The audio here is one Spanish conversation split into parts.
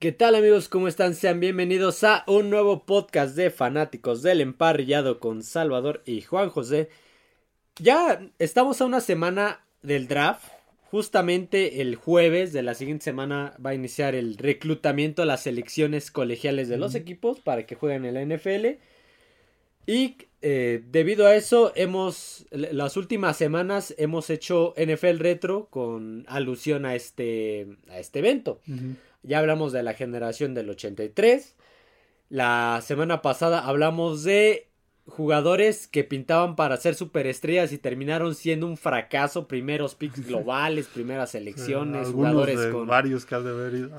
¿Qué tal amigos? ¿Cómo están? Sean bienvenidos a un nuevo podcast de fanáticos del emparrillado con Salvador y Juan José. Ya estamos a una semana del draft. Justamente el jueves de la siguiente semana va a iniciar el reclutamiento a las selecciones colegiales de los equipos para que jueguen en la NFL. Y eh, debido a eso, hemos, las últimas semanas hemos hecho NFL Retro con alusión a este, a este evento. Ya hablamos de la generación del 83. La semana pasada hablamos de jugadores que pintaban para ser superestrellas y terminaron siendo un fracaso, primeros picks globales, primeras selecciones, jugadores con varios que han de haber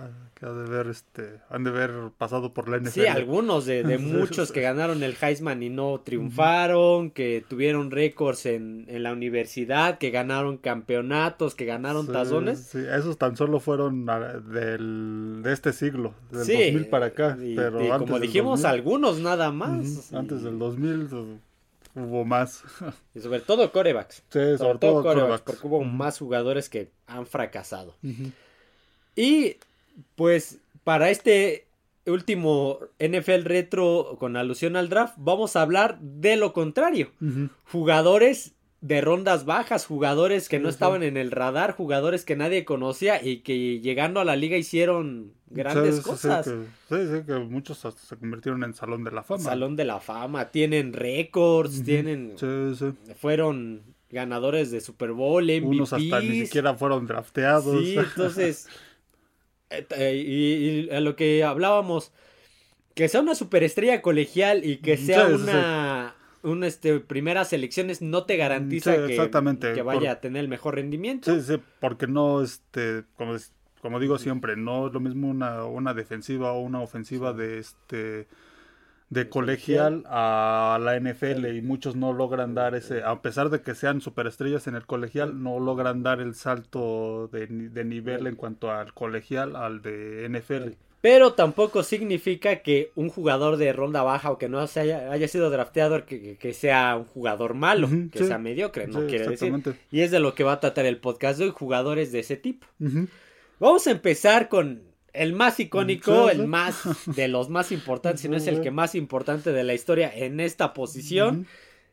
que de ver este han de haber pasado por la NFL. Sí, algunos de, muchos que ganaron el Heisman y no triunfaron, que tuvieron récords en, la universidad, que ganaron campeonatos, que ganaron tazones. Sí, esos tan solo fueron del, de este siglo, del 2000 para acá, pero como dijimos algunos nada más. Antes del 2000 hubo más. Y sobre todo corebacks. Sí, sobre, todo, corebacks, porque hubo más jugadores que han fracasado. Y pues para este último NFL retro con alusión al draft, vamos a hablar de lo contrario. Jugadores de rondas bajas, jugadores que no estaban en el radar, jugadores que nadie conocía y que llegando a la liga hicieron grandes cosas. Sí, sí, que muchos se convirtieron en Salón de la Fama. Salón de la Fama, tienen récords, tienen... Fueron ganadores de Super Bowl, MVPs. Unos hasta ni siquiera fueron drafteados. Sí, entonces... Eh, y, a lo que hablábamos, que sea una superestrella colegial y que sea una, una este, primera selecciones no te garantiza que, vaya a tener el mejor rendimiento. Sí, sí, porque no, este, como, como digo siempre, no es lo mismo una, una defensiva o una ofensiva de este de colegial a la NFL y muchos no logran dar ese, a pesar de que sean superestrellas en el colegial, no logran dar el salto de, nivel en cuanto al colegial al de NFL. Pero tampoco significa que un jugador de ronda baja o que no haya, haya sido drafteado que, sea un jugador malo, que sea mediocre, no quiere decir. Y es de lo que va a tratar el podcast de hoy, jugadores de ese tipo. Vamos a empezar con el más icónico, el más de los más importantes, si no es el que más importante de la historia en esta posición.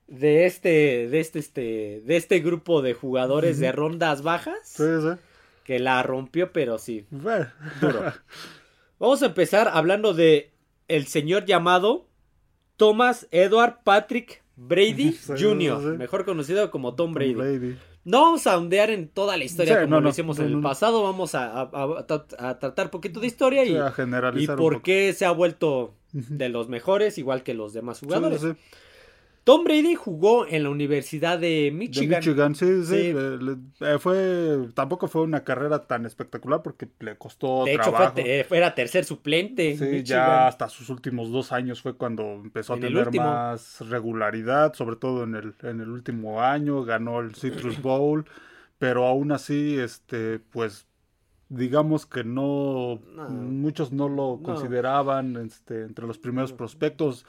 De este, de este, este, de este grupo de jugadores de rondas bajas. Que la rompió, pero sí. Duro. Vamos a empezar hablando de el señor llamado Thomas Edward Patrick Brady Jr., mejor conocido como Tom Brady. No vamos a ondear en toda la historia como lo hicimos en el pasado, vamos a, tratar poquito de historia y, y por qué se ha vuelto de los mejores, igual que los demás jugadores. Tom Brady jugó en la Universidad de Michigan. De Michigan, sí, sí. Eh, fue, tampoco fue una carrera tan espectacular porque le costó de trabajo. hecho, fue, era tercer suplente. Sí, ya hasta sus últimos dos años fue cuando empezó a tener más regularidad, sobre todo en el, en el último año, ganó el Citrus Bowl, pero aún así, este, pues digamos que no, muchos no lo consideraban este, entre los primeros prospectos.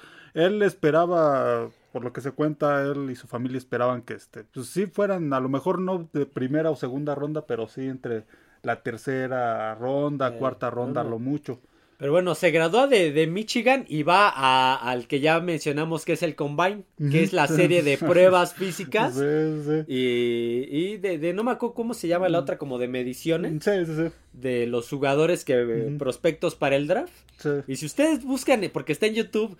Él esperaba por lo que se cuenta, él y su familia esperaban que este, pues sí fueran, a lo mejor no de primera o segunda ronda, pero sí entre la tercera ronda, cuarta ronda, lo mucho. Pero bueno, se graduó de, Michigan y va a, al que ya mencionamos que es el Combine, que es la serie de pruebas físicas. Y, y de, no me acuerdo cómo se llama la otra, como de mediciones. De los jugadores que prospectos para el draft. Y si ustedes buscan, porque está en YouTube,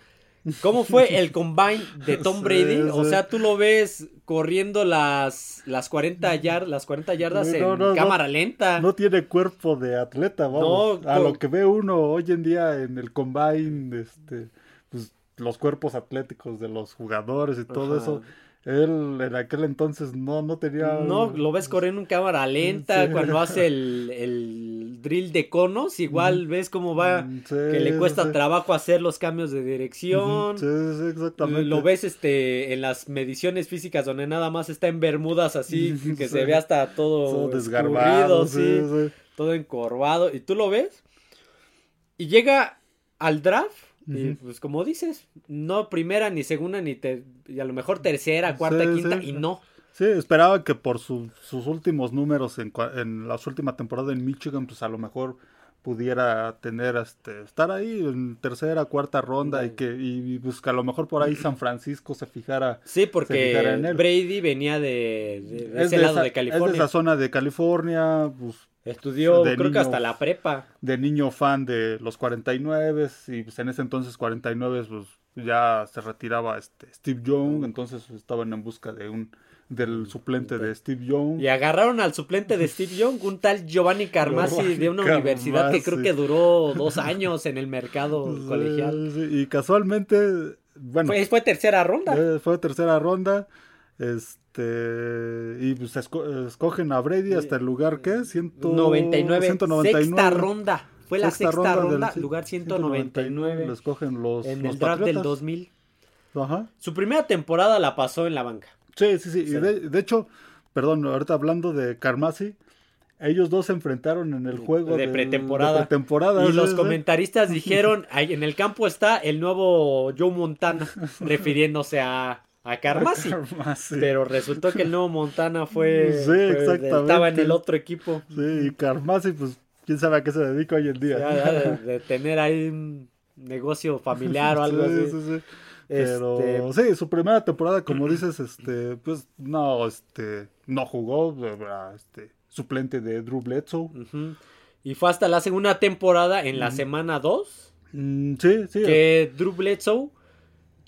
¿Cómo fue el combine de Tom Brady? O sea, tú lo ves corriendo las, las, 40, las 40 yardas en cámara lenta. No tiene cuerpo de atleta, vamos. a lo que ve uno hoy en día en el combine, este, pues, los cuerpos atléticos de los jugadores y todo eso él en aquel entonces no, no tenía. No, lo ves corriendo en cámara lenta cuando hace el, el, drill de conos. Igual ves cómo va, mm, que le cuesta trabajo hacer los cambios de dirección. Sí, sí, exactamente. Lo ves este en las mediciones físicas donde nada más está en bermudas así, que se ve hasta todo, desgarbado, sí, todo encorvado. Y tú lo ves y llega al draft y pues como dices, no primera, ni segunda, ni y a lo mejor tercera, cuarta, quinta, y no. Sí, esperaba que por sus últimos números en, en la última temporada en Michigan, pues a lo mejor pudiera tener este estar ahí en tercera cuarta ronda y que y pues a lo mejor por ahí San Francisco se fijara sí porque Brady venía de, ese lado de California es de esa zona de California pues estudió creo que hasta la prepa de niño fan de los 49 y pues en ese entonces 49 pues ya se retiraba este Steve Young entonces estaban en busca de un del suplente de Steve Young. Y agarraron al suplente de Steve Young, un tal Giovanni Carmasi de una universidad que creo que duró dos años en el mercado colegial. y casualmente, bueno. Fue, tercera ronda. Eh, fue, tercera ronda. Este. Y pues escogen a Brady hasta el lugar que 199. 199. Sexta ronda. Fue la sexta, ronda, lugar 199. Lo escogen los. En el draft del 2000. Ajá. Su primera temporada la pasó en la banca. Sí, sí, sí. Y de, hecho, perdón, ahorita hablando de Carmasi, ellos dos se enfrentaron en el juego de, pretemporada. y los comentaristas dijeron, en el campo está el nuevo Joe Montana, refiriéndose a, a Carmasi. Pero resultó que el nuevo Montana fue, sí, exactamente. estaba en el otro equipo. Sí, y Carmasi, pues, quién sabe a qué se dedica hoy en día. de, de, tener ahí un negocio familiar o algo así. Sí, sí. Pero este... sí, su primera temporada, como dices, este, pues no, este, no jugó, este, suplente de Drew Bledsoe. Y fue hasta la segunda temporada, en la semana 2. Mm, sí, sí. Que Drew Bledsoe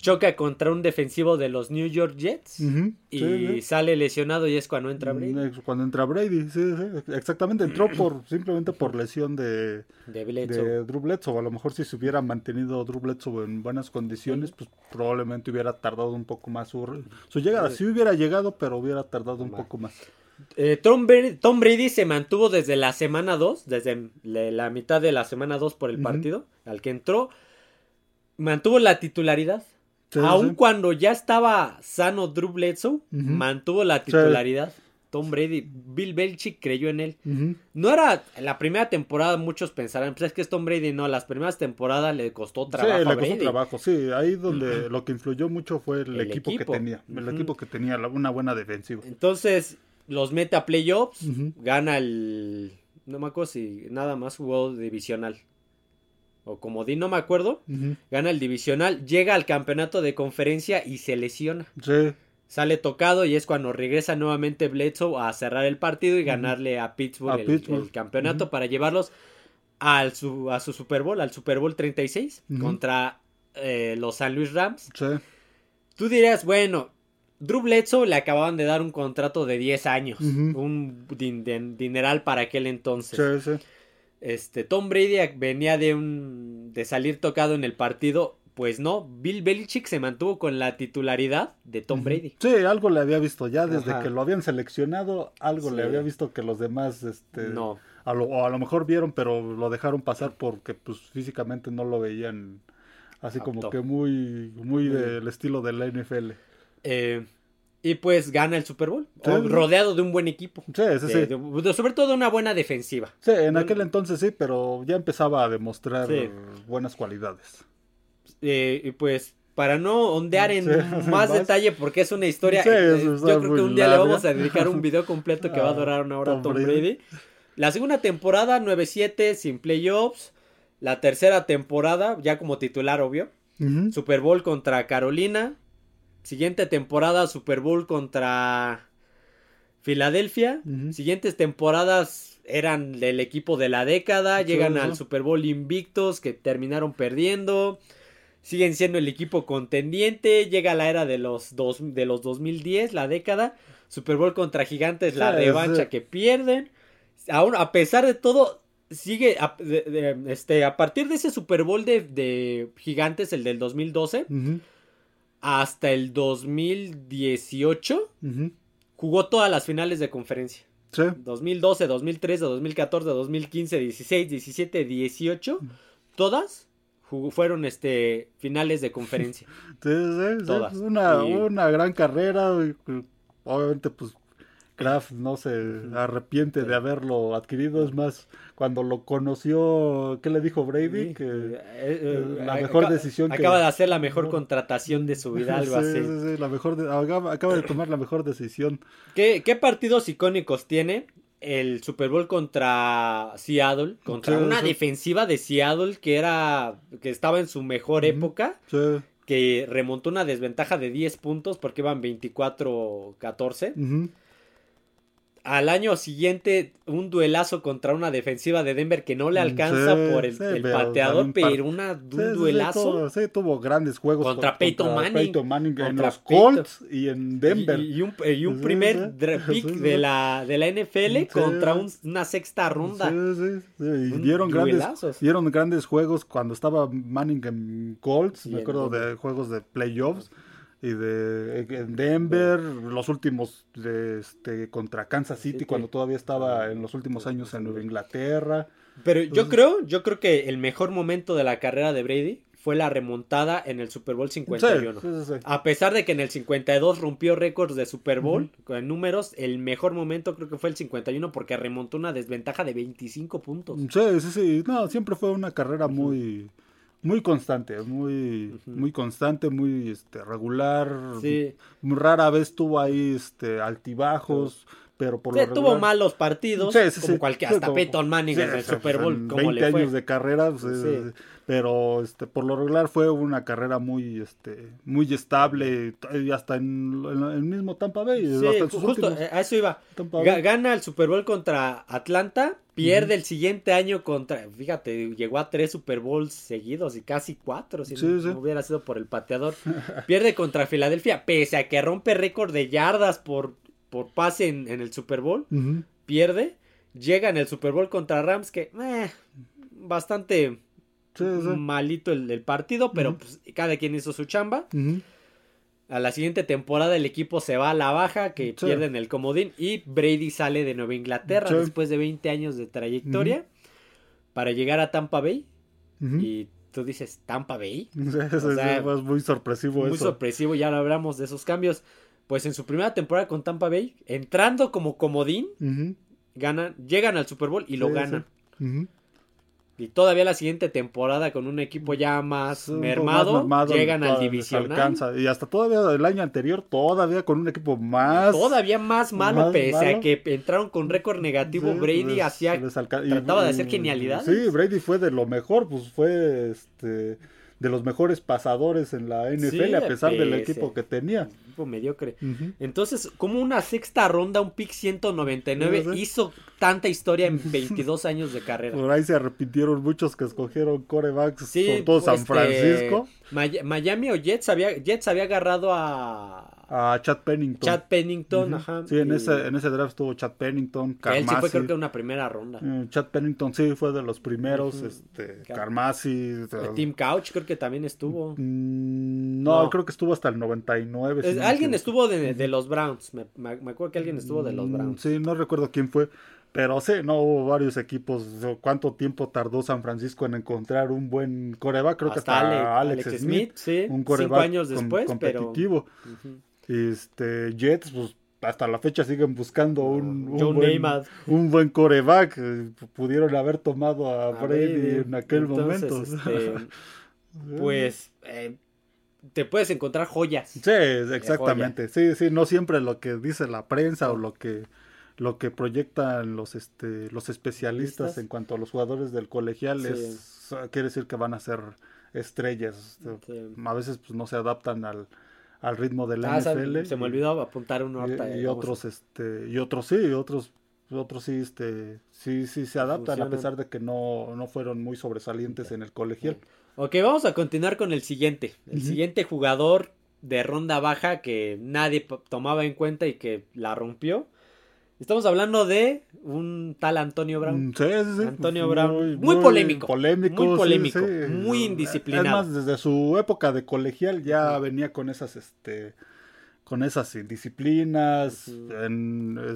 choca contra un defensivo de los New York Jets y sale lesionado y es cuando entra mm, Brady. Cuando entra Brady, sí, sí, exactamente, entró por simplemente por lesión de, de, Drew Bledsoe. A lo mejor si se hubiera mantenido Drew Bledsoe en buenas condiciones, pues probablemente hubiera tardado un poco más su, su llegada. Sí. Hubiera llegado, pero hubiera tardado un poco más. Eh, Tom, Brady, Tom, Brady, se mantuvo desde la semana 2, desde la mitad de la semana 2 por el partido al que entró, mantuvo la titularidad Aun cuando ya estaba sano Drew Bledsoe, mantuvo la titularidad. Tom Brady, Bill Belichick creyó en él. No era la primera temporada, muchos pensarán, pues es que es Tom Brady, no, las primeras temporadas le costó trabajo. Sí, le costó trabajo, sí, ahí donde lo que influyó mucho fue el, equipo, que tenía, el equipo que tenía una buena defensiva. Entonces, los mete a playoffs, gana el, no me acuerdo si nada más jugó divisional, o como di, no me acuerdo, gana el divisional, llega al campeonato de conferencia y se lesiona. Sí. Sale tocado y es cuando regresa nuevamente Bledsoe a cerrar el partido y ganarle a Pittsburgh, el, campeonato para llevarlos al su, a su Super Bowl, al Super Bowl 36 contra eh, los San Luis Rams. Sí. Tú dirías, bueno, Drew Bledsoe le acababan de dar un contrato de 10 años, un dineral para aquel entonces. Sí, sí. Este, Tom Brady venía de un de salir tocado en el partido, pues no, Bill Belichick se mantuvo con la titularidad de Tom Brady. Sí, algo le había visto ya desde que lo habían seleccionado, algo le había visto que los demás este no. A lo, o a lo mejor vieron, pero lo dejaron pasar porque pues físicamente no lo veían así como que muy muy del estilo de la NFL. Eh, y pues gana el Super Bowl, rodeado de un buen equipo. Sí, sí, sí. sobre todo de una buena defensiva. Sí, en aquel entonces sí, pero ya empezaba a demostrar buenas cualidades. Eh, y pues para no ondear en más, detalle porque es una historia, eh, yo creo que un día le vamos a dedicar un video completo que va a ah, durar una hora a Tom Brady. La segunda temporada 9-7 sin playoffs. La tercera temporada ya como titular obvio. Super Bowl contra Carolina. Siguiente temporada, Super Bowl contra Filadelfia. Siguientes temporadas eran del equipo de la década. Llegan al Super Bowl invictos que terminaron perdiendo. Siguen siendo el equipo contendiente. Llega la era de los, dos, de los 2010, la década. Super Bowl contra Gigantes, la revancha que pierden. Aún, a pesar de todo, sigue. A, este, a partir de ese Super Bowl de, Gigantes, el del 2012 hasta el 2018 jugó todas las finales de conferencia. Sí. 2012, 2013, 2014, 2015, 16, 17, 18, todas fueron este finales de conferencia. Sí, sí, todas. Una, una gran carrera, obviamente pues Kraft no se arrepiente de haberlo adquirido, es más, cuando lo conoció, ¿qué le dijo Brady? Que eh, eh, la mejor decisión acaba de hacer la mejor contratación de su vida, algo así. Sí, sí, la mejor acaba, de tomar la mejor decisión. ¿Qué, ¿Qué, partidos icónicos tiene? el Super Bowl contra Seattle, contra una defensiva de Seattle que era que estaba en su mejor época, que remontó una desventaja de 10 puntos porque iban 24-14 al año siguiente un duelazo contra una defensiva de Denver que no le mm, alcanza por el, pateador, pero una, un duelazo. Sí, tuvo grandes juegos contra Peyton Manning, Manning en los Colts y en Denver. Y, un, y un primer pick de la, de la NFL contra una sexta ronda. Sí, sí, Y dieron grandes, dieron grandes juegos cuando estaba Manning en Colts, me acuerdo de juegos de playoffs y de Denver, los últimos de este contra Kansas City cuando todavía estaba en los últimos años en Nueva Inglaterra. Pero yo creo, yo creo que el mejor momento de la carrera de Brady fue la remontada en el Super Bowl 51. a pesar de que en el 52 rompió récords de Super Bowl con números, el mejor momento creo que fue el 51 porque remontó una desventaja de 25 puntos. Sí, sí, sí. No, siempre fue una carrera muy muy constante, muy, muy constante, muy este, regular. Sí. Muy rara vez tuvo ahí este, altibajos. Pero por lo tuvo malos partidos, sí, como cualquier, hasta Peyton Manning en el Super Bowl, como 20 años de carrera, pues, pero este, por lo regular fue una carrera muy, este, muy estable, y hasta en, el mismo Tampa Bay. Sí, justo, a eso iba. Gana el Super Bowl contra Atlanta, Pierde el siguiente año contra, fíjate, llegó a tres Super Bowls seguidos y casi cuatro si no, hubiera sido por el pateador. Pierde contra Filadelfia, pese a que rompe récord de yardas por, por pase en, el Super Bowl. Pierde. Llega en el Super Bowl contra Rams, que eh, bastante malito el, partido, pero pues, cada quien hizo su chamba. A la siguiente temporada el equipo se va a la baja, que pierden el comodín, y Brady sale de Nueva Inglaterra después de 20 años de trayectoria para llegar a Tampa Bay. Y tú dices, ¿Tampa Bay? es muy sorpresivo muy sorpresivo, ya hablamos de esos cambios. Pues en su primera temporada con Tampa Bay, entrando como comodín, ganan, llegan al Super Bowl y lo ganan. Y todavía la siguiente temporada con un equipo ya más, mermado, llegan al divisional. Y hasta todavía el año anterior, todavía con un equipo más... Todavía más malo, pese a que entraron con récord negativo, Brady hacía... trataba de hacer genialidades. Sí, Brady fue de lo mejor, pues fue este de los mejores pasadores en la NFL, a pesar del equipo que tenía. Equipo mediocre. Entonces, como una sexta ronda, un pick 199 hizo tanta historia en 22 años de carrera. Por ahí se arrepintieron muchos que escogieron corebacks, sobre todo San este, Francisco. Miami o Jets había, Jets había agarrado a a Chad Pennington. Chad Pennington, ajá. Sí, en, ese, en ese draft estuvo Chad Pennington, Carmasi. Él sí fue creo que una primera ronda. Eh, Chad Pennington sí fue de los primeros, este, Carmasi. Tim Couch creo que también estuvo. Mm, no, creo que estuvo hasta el 99. alguien estuvo de, de, los Browns, me, me, acuerdo que alguien estuvo de los mm, Browns. Sí, no recuerdo quién fue. Pero sí, no hubo varios equipos. ¿Cuánto tiempo tardó San Francisco en encontrar un buen coreback? Creo que hasta Alex, Smith, sí, un coreback cinco años después, competitivo. Pero... Este, Jets, pues hasta la fecha siguen buscando un, un, buen, un buen, coreback. Pudieron haber tomado a, Brady, en aquel momento. Este, pues eh, te puedes encontrar joyas. Sí, exactamente. Sí, sí, no siempre lo que dice la prensa o lo que lo que proyectan los este los especialistas en cuanto a los jugadores del colegial es quiere decir que van a ser estrellas. A veces pues no se adaptan al al ritmo del la ah, NFL. Se me olvidó apuntar uno y, y otros este y otros sí, otros otros sí este sí sí se adaptan a pesar de que no, no fueron muy sobresalientes en el colegial. Ok, vamos a continuar con el siguiente. El siguiente jugador de ronda baja que nadie tomaba en cuenta y que la rompió Estamos hablando de un tal Antonio Brown. Mm, sí, sí, sí. Antonio Brown. Muy, polémico. Polémico. Muy polémico. Muy indisciplinado. Además, desde su época de colegial ya venía con esas, este, con esas indisciplinas.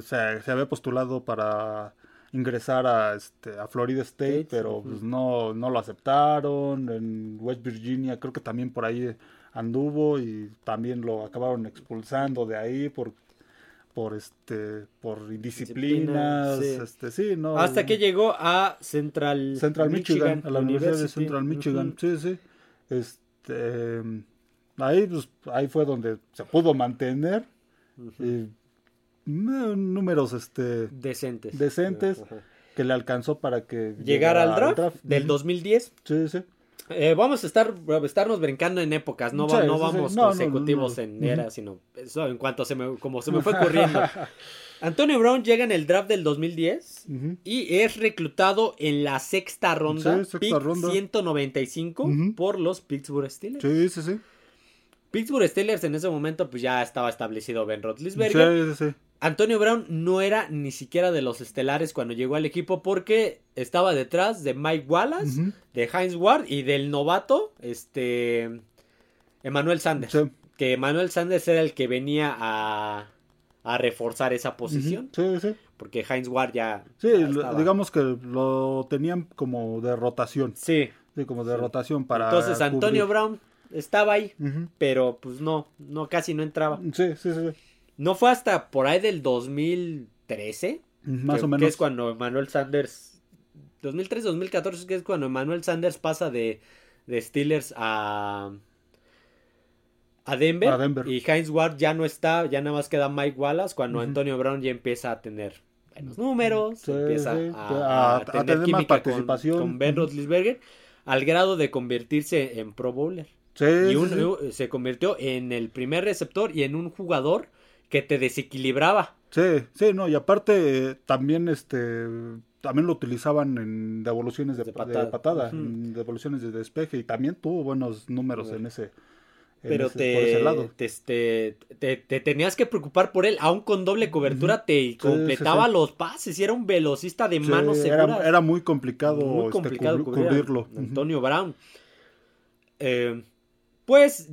se había postulado para ingresar a, este, a Florida State, pero pues, no, no lo aceptaron. En West Virginia creo que también por ahí anduvo y también lo acabaron expulsando de ahí por por este por indisciplinas este sí no hasta que llegó a Central Central Michigan, a la Universidad de Central Michigan. Sí sí. Este ahí pues ahí fue donde se pudo mantener números este decentes. Decentes. Que le alcanzó para que llegara, al draft, del 2010. Sí, sí. Eh, vamos a estar estarnos brincando en épocas, no, no vamos consecutivos en era, sino eso en cuanto se me, como se me fue corriendo. Antonio Brown llega en el draft del 2010 y es reclutado en la sexta ronda, pick 195 por los Pittsburgh Steelers. Sí, sí, sí. Pittsburgh Steelers en ese momento pues ya estaba establecido Ben Roethlisberger. Sí, sí, sí. Antonio Brown no era ni siquiera de los estelares cuando llegó al equipo porque estaba detrás de Mike Wallace, de Heinz Ward y del novato, este, Emmanuel Sanders. Que Emmanuel Sanders era el que venía a, a reforzar esa posición. Sí, sí. Porque Heinz Ward ya. Sí, digamos que lo tenían como de rotación. Sí. Sí, como de rotación para. Entonces Antonio Brown estaba ahí, pero pues no, no, casi no entraba. Sí, sí, sí. No fue hasta por ahí del 2013. Más o menos. Que es cuando Emmanuel Sanders. 2013-2014, que es cuando Emmanuel Sanders pasa de, de Steelers a. A Denver, Y Heinz Ward ya no está, ya nada más queda Mike Wallace. Cuando Antonio Brown ya empieza a tener buenos números, empieza A, tener, más participación. Con, Ben Roethlisberger, al grado de convertirse en Pro Bowler. Sí, y se convirtió en el primer receptor y en un jugador que te desequilibraba. Sí, sí, no, y aparte también este también lo utilizaban en devoluciones de, patada, en devoluciones de despeje y también tuvo buenos números en ese pero te, Te, te, tenías que preocupar por él, aún con doble cobertura te completaba los pases y era un velocista de manos seguras. Era, muy complicado, muy este, cubrirlo. Antonio Brown. Eh, pues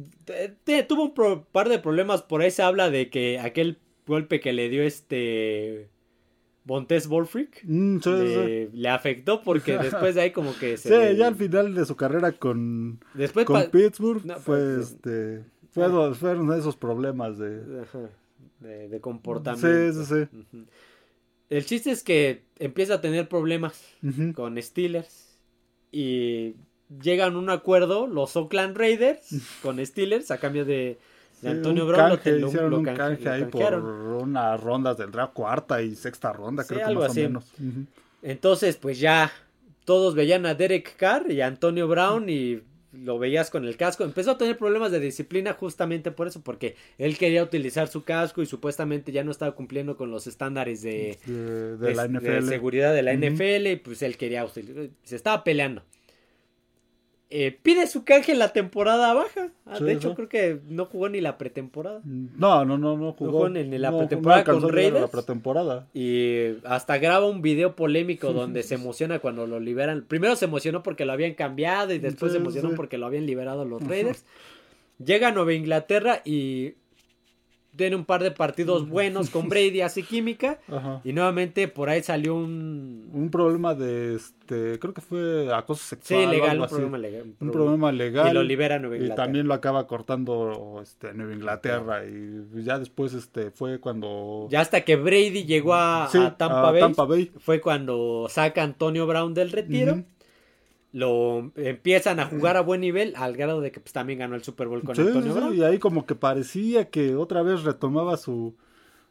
tuvo un par de problemas. Por ahí se habla de que aquel golpe que le dio este Bontes Wolfric mm, le, afectó porque después de ahí como que se sí ya al final de su carrera con después con Pittsburgh fue pues, este fueron esos problemas de de, comportamiento. sí sí. Sí el chiste es que empieza a tener problemas con Steelers y llegan a un acuerdo los Oakland Raiders con Steelers a cambio de, Antonio Brown. lo, hicieron un canje ahí por unas rondas del draft, cuarta y sexta ronda, creo que más o menos. Entonces, pues ya todos veían a Derek Carr y a Antonio Brown y lo veías con el casco. Empezó a tener problemas de disciplina justamente por eso, porque él quería utilizar su casco y supuestamente ya no estaba cumpliendo con los estándares de, de, la NFL. seguridad de la NFL y pues él quería utilizar, se estaba peleando. Eh, pide su canje en la temporada baja. Ah, de hecho, creo que no jugó ni la pretemporada. No, no, no, no jugó. ni la pretemporada con Raiders. La pretemporada. Y hasta graba un video polémico donde se emociona cuando lo liberan. Primero se emocionó porque lo habían cambiado y después se emocionó porque lo habían liberado los Raiders. Llega a Nueva Inglaterra y tiene un par de partidos buenos con Brady, hace química. Y nuevamente por ahí salió un... Un problema de, este, creo que fue acoso sexual. Sí, legal, un problema legal. Un, problema legal. Y lo libera Nueva Inglaterra. Y también lo acaba cortando este, Nueva Inglaterra. Y ya después este, fue cuando... Ya hasta que Brady llegó a, Tampa, Bay, Fue cuando saca Antonio Brown del retiro lo empiezan a jugar a buen nivel al grado de que pues también ganó el Super Bowl con Antonio y ahí como que parecía que otra vez retomaba su,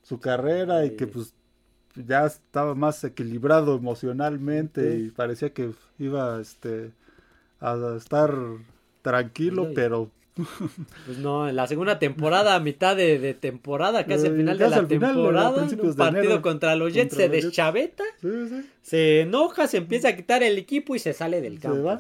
su carrera y que pues ya estaba más equilibrado emocionalmente y parecía que iba este a estar tranquilo, pero pues no, en la segunda temporada, a mitad de, temporada, casi al final de la temporada, un partido contra los Jets se deschaveta, se enoja, se empieza a quitar el equipo y se sale del campo.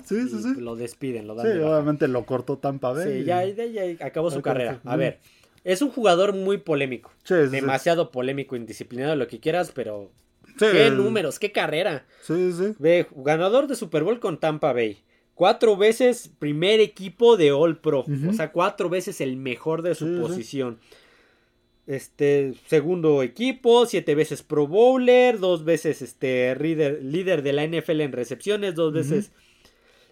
lo despiden, lo dan. Sí, obviamente lo cortó Tampa Bay. Sí, ya, ya, acabó su carrera. A ver, es un jugador muy polémico. demasiado polémico, indisciplinado, lo que quieras, pero qué números, qué carrera. Sí, sí. Ve, ganador de Super Bowl con Tampa Bay cuatro veces primer equipo de All Pro. O sea, cuatro veces el mejor de su posición. Este, segundo equipo, siete veces Pro Bowler, dos veces este líder, de la NFL en recepciones, dos veces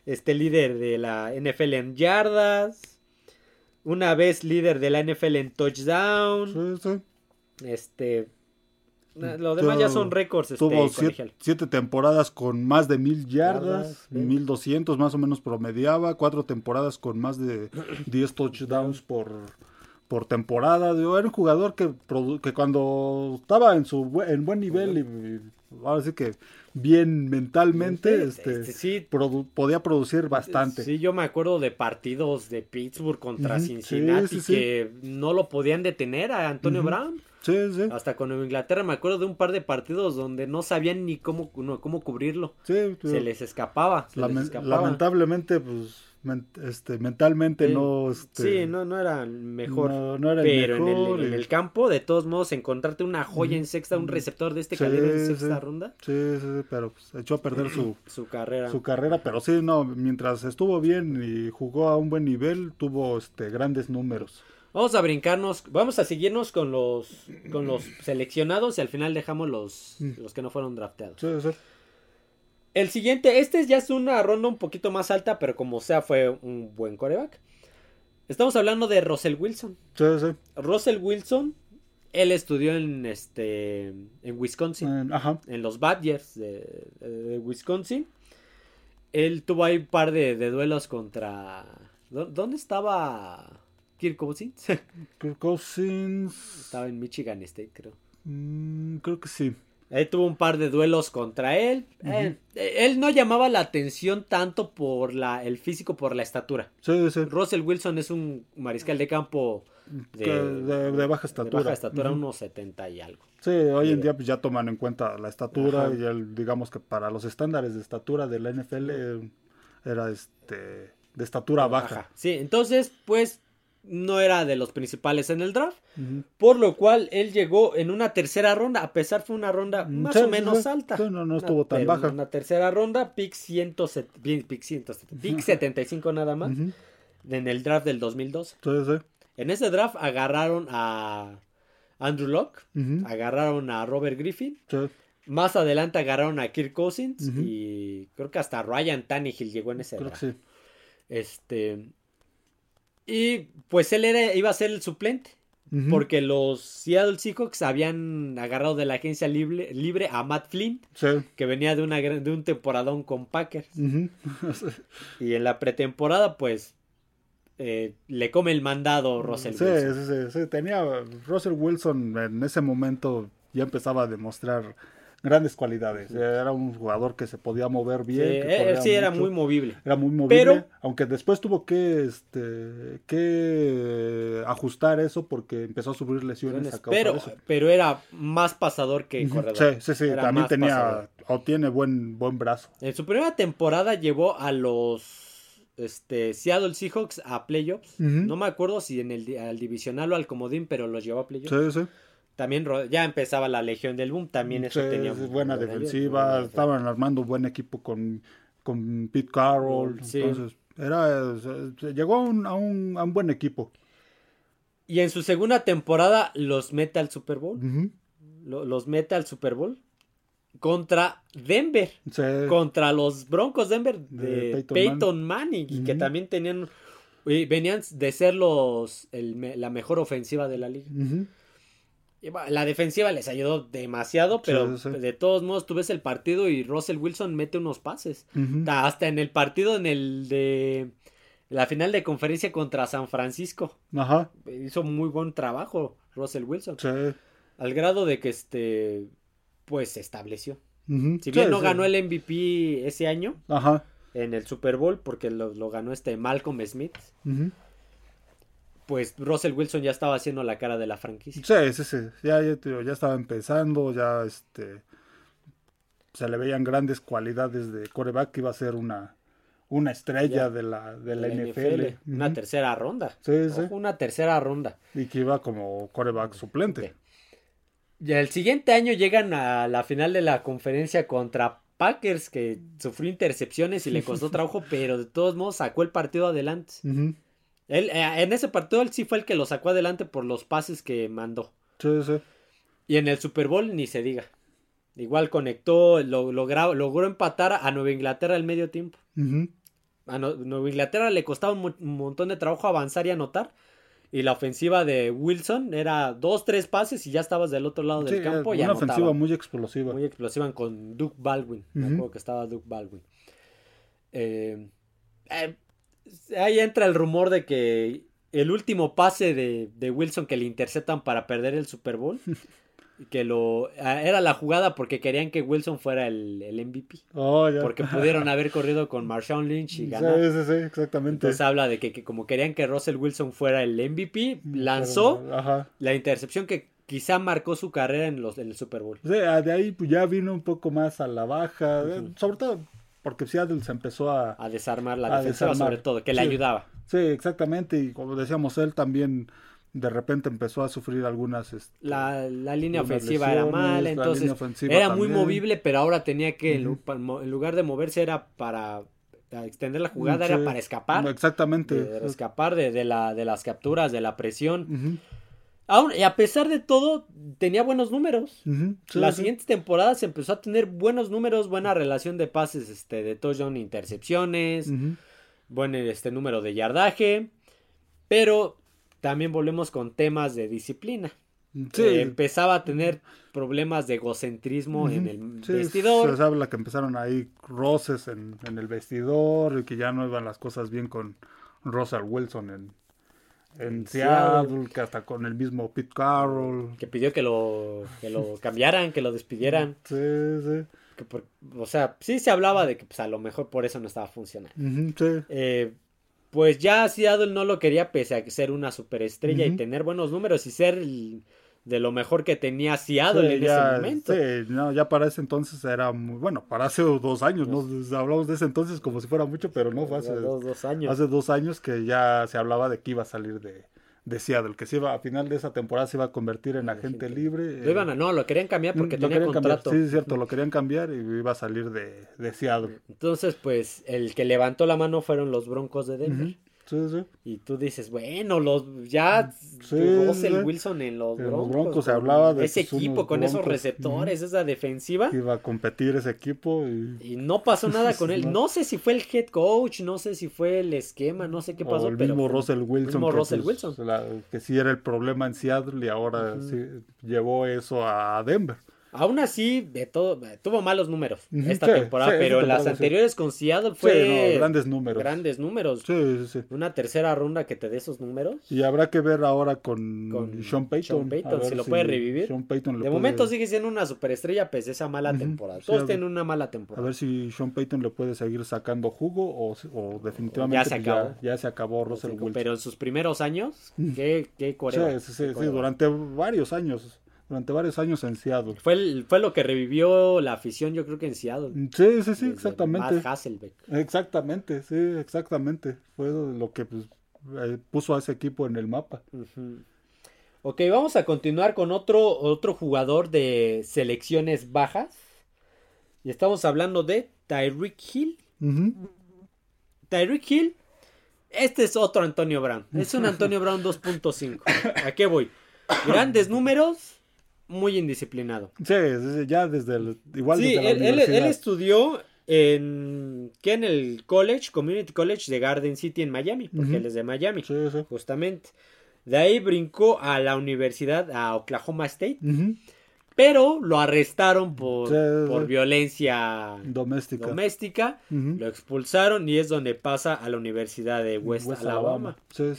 este líder de la NFL en yardas, una vez líder de la NFL en touchdown. Este, lo demás ya son récords. Este, tuvo siete, temporadas con más de mil yardas, mil doscientos más o menos promediaba, cuatro temporadas con más de diez touchdowns por, por temporada. Era un jugador que, que cuando estaba en su en buen nivel y, ahora sí que bien mentalmente, este, este sí, podía producir bastante. Sí, yo me acuerdo de partidos de Pittsburgh contra Cincinnati que no lo podían detener a Antonio Brown. Sí, sí. Hasta con Inglaterra me acuerdo de un par de partidos donde no sabían ni cómo, cómo cubrirlo. Sí, se les escapaba. Se les escapaba. Lamentablemente, pues este, mentalmente no... Este, sí, no, no era mejor. No, era pero en, el, en, el, campo, de todos modos, encontrarte una joya en sexta, un receptor de este calibre en sexta ronda. Sí, sí, pero pues, echó a perder su, su carrera. Su carrera, pero sí, no, mientras estuvo bien y jugó a un buen nivel, tuvo este, grandes números. Vamos a brincarnos, vamos a seguirnos con los, con los seleccionados y al final dejamos los, los que no fueron drafteados. Sí, sí. El siguiente, este ya es una ronda un poquito más alta, pero como sea fue un buen coreback. Estamos hablando de Russell Wilson. Sí, sí. Russell Wilson, él estudió en este en Wisconsin, en los Badgers de, Wisconsin. Él tuvo ahí un par de, duelos contra ¿Dónde estaba Kirk Cousins? Kirk Cousins estaba en Michigan State, creo. Mm, creo que sí. Él tuvo un par de duelos contra él. Eh, él no llamaba la atención tanto por la, el físico, por la estatura. Sí, sí. Russell Wilson es un mariscal de campo de, baja estatura. De baja estatura, unos 70 y algo. Sí, hoy en día pues, ya toman en cuenta la estatura y el, digamos que para los estándares de estatura de la NFL eh, era este de estatura baja. Sí, entonces pues no era de los principales en el draft, por lo cual él llegó en una tercera ronda, a pesar fue una ronda mm, más o menos alta. no, no estuvo tan baja. Una tercera ronda, pick, 170, pick, 75 nada más, en el draft del 2002. En ese draft agarraron a Andrew Locke, agarraron a Robert Griffin, más adelante agarraron a Kirk Cousins y creo que hasta Ryan Tannehill llegó en ese draft. Este, y pues él era, iba a ser el suplente. Porque los Seattle Seahawks habían agarrado de la agencia libre, libre a Matt Flynn, que venía de, una, de un temporadón con Packers. y en la pretemporada, pues, eh, le come el mandado Russell Wilson. Sí, sí, sí, tenía Russell Wilson en ese momento ya empezaba a demostrar grandes cualidades. Era un jugador que se podía mover bien. Sí, eh, era muy movible. Era muy movible. aunque después tuvo que, este, que ajustar eso porque empezó a sufrir lesiones. A pero, pero era más pasador que corredor. Sí, sí, sí. también tenía o tiene buen, buen brazo. En su primera temporada llevó a los este, Seattle Seahawks a playoffs. No me acuerdo si en el al divisional o al comodín, pero los llevó a playoffs. Sí, sí. También ya empezaba la Legión del Boom, también eso tenía buena defensiva, estaban armando un buen equipo con, con Pete Carroll, entonces era llegó a un, a, un, buen equipo. Y en su segunda temporada los mete al Super Bowl. los mete al Super Bowl contra Denver, contra los Broncos Denver de, Peyton, Manning, que también tenían venían de ser los la mejor ofensiva de la liga. La defensiva les ayudó demasiado, pero de todos modos tú ves el partido y Russell Wilson mete unos pases. Hasta en el partido en el de la final de conferencia contra San Francisco. Ajá. Hizo muy buen trabajo Russell Wilson. Sí. Al grado de que este pues se estableció. Si bien no ganó el MVP ese año Ajá. en el Super Bowl porque lo, ganó este Malcolm Smith pues Russell Wilson ya estaba haciendo la cara de la franquicia. Sí, sí, sí. Ya, ya, estaba empezando, ya este. Se le veían grandes cualidades de coreback que iba a ser una, una estrella de la, de la, NFL. Una tercera ronda. Sí, sí. Una tercera ronda. Y que iba como coreback suplente. Y el siguiente año llegan a la final de la conferencia contra Packers, que sufrió intercepciones y le costó trabajo, pero de todos modos sacó el partido adelante. Él, eh, en ese partido él sí fue el que lo sacó adelante por los pases que mandó. Sí, sí. Y en el Super Bowl ni se diga. Igual conectó, lo, logró empatar a Nueva Inglaterra al medio tiempo. A Nueva Inglaterra le costaba un, montón de trabajo avanzar y anotar. Y la ofensiva de Wilson era dos, tres pases y ya estabas del otro lado del campo. Una ofensiva muy explosiva. Muy explosiva con Duke Baldwin. Me acuerdo que estaba Duke Baldwin. eh, eh ahí entra el rumor de que el último pase de, Wilson que le interceptan para perder el Super Bowl. que lo ah, era la jugada porque querían que Wilson fuera el, MVP. Oh, porque pudieron haber corrido con Marshawn Lynch y ganar. Sí, sí, sí, exactamente. Entonces habla de que, como querían que Russell Wilson fuera el MVP, lanzó la intercepción que quizá marcó su carrera en los en el Super Bowl. Sí, de ahí pues, ya vino un poco más a la baja, sobre todo porque Seattle se empezó a... A desarmar la defensa sobre todo, que le ayudaba. Sí, exactamente, y como decíamos, él también de repente empezó a sufrir algunas... Este, la, línea ofensiva era mala, entonces era muy movible, pero ahora tenía que, en lugar de moverse, era para extender la jugada, era para escapar. Exactamente. escapar de, la, de las capturas, de la presión. Aún, y a pesar de todo, tenía buenos números. Las siguientes temporadas empezó a tener buenos números, buena relación de pases, este, de touchdown, intercepciones, buen este número de yardaje. Pero también volvemos con temas de disciplina. empezaba a tener problemas de egocentrismo en el vestidor. Se habla que empezaron ahí roces en, en, el vestidor y que ya no iban las cosas bien con Russell Wilson en, en Seattle, que hasta con el mismo Pete Carroll. Que pidió que lo, que lo cambiaran, que lo despidieran. Sí, sí. o sea, sí se hablaba de que pues, a lo mejor por eso no estaba funcionando. sí. Eh, pues ya Seattle no lo quería pese a ser una superestrella y tener buenos números y ser de lo mejor que tenía Seattle en ese momento. Sí, no, ya para ese entonces era muy bueno, para hace dos años, ¿no? Hablamos de ese entonces como si fuera mucho, pero no, fue hace dos años. Hace dos años que ya se hablaba de que iba a salir de, de Seattle, que se iba, a final de esa temporada se iba a convertir en agente libre. Lo iban a, no, lo querían cambiar porque mm, tenía contrato. Sí, es cierto, lo querían cambiar y iba a salir de, de Seattle. Entonces, pues, el que levantó la mano fueron los Broncos de Denver. Y tú dices, bueno, los ya sí, Russell Wilson en los Broncos. se hablaba de ese equipo con esos receptores, esa defensiva. Iba a competir ese equipo y, no pasó nada con él. No sé si fue el head coach, no sé si fue el esquema, no sé qué pasó. el mismo Russell Wilson. que, Russell pues, Wilson. que sí era el problema en Seattle y ahora llevó eso a Denver. Aún así, de todo, tuvo malos números esta temporada, pero las anteriores con Seattle fue grandes números. Grandes números. Sí, sí, Una tercera ronda que te dé esos números. Y habrá que ver ahora con, con Sean Payton. Sean Payton si lo puede revivir. Sean Payton de momento sigue siendo una superestrella pese a esa mala temporada. Todos tienen una mala temporada. A ver si Sean Payton le puede seguir sacando jugo o, o definitivamente ya se pues, acabó. Ya, se acabó Russell Wilson. Pero en sus primeros años, ¿qué, qué Sí, sí, sí, durante varios años durante varios años en Seattle. Fue, fue lo que revivió la afición, yo creo que en Seattle. Sí, sí, sí, exactamente. Matt Hasselbeck. Exactamente, sí, exactamente. Fue lo que pues, eh, puso a ese equipo en el mapa. Ok, vamos a continuar con otro, otro jugador de selecciones bajas. Y estamos hablando de Tyreek Hill. Tyreek Hill, este es otro Antonio Brown. Es un Antonio Brown 2.5. ¿A qué voy? Grandes números, muy indisciplinado. Sí, ya desde el. Igual sí, él, él, estudió en. que en el college, Community College de Garden City en Miami, porque él es de Miami, sí, sí. justamente. De ahí brincó a la universidad, a Oklahoma State. Pero lo arrestaron por, por violencia doméstica. doméstica Lo expulsaron y es donde pasa a la Universidad de West, Alabama. Sí,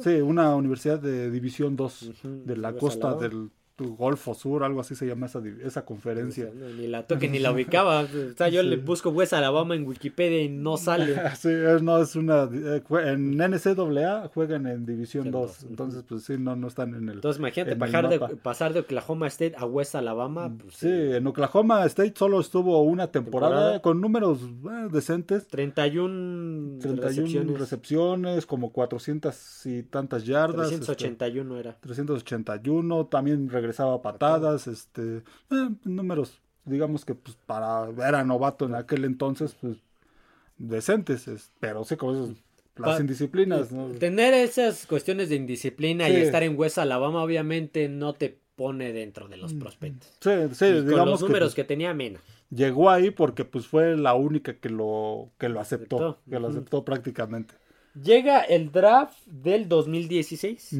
Sí, una universidad de División 2 de la costa del Golfo Sur, algo así se llama esa, esa conferencia. ni la toque ni la ubicaba. O sea, yo le busco West Alabama en Wikipedia y no sale. sí, no es una. Eh, en NCAA juegan en División 2. Entonces, pues sí, no, no están en el. Entonces, imagínate, pasar de, pasar de Oklahoma State a West Alabama. Pues, sí, en Oklahoma State solo estuvo una temporada, con números eh, decentes. 31, 31 recepciones. recepciones. como 400 y tantas yardas. 381 este, era. 381. También regresó regresaba patadas, este, eh, números, digamos que pues para, era novato en aquel entonces, pues decentes, pero sí, como esos, las indisciplinas. Tener esas cuestiones de indisciplina y estar en West Alabama obviamente no te pone dentro de los mm, prospectos. Sí, sí, digamos con los números pues, que, tenía menos. Llegó ahí porque pues fue la única que lo que lo aceptó, que lo aceptó prácticamente. Llega el draft del 2016.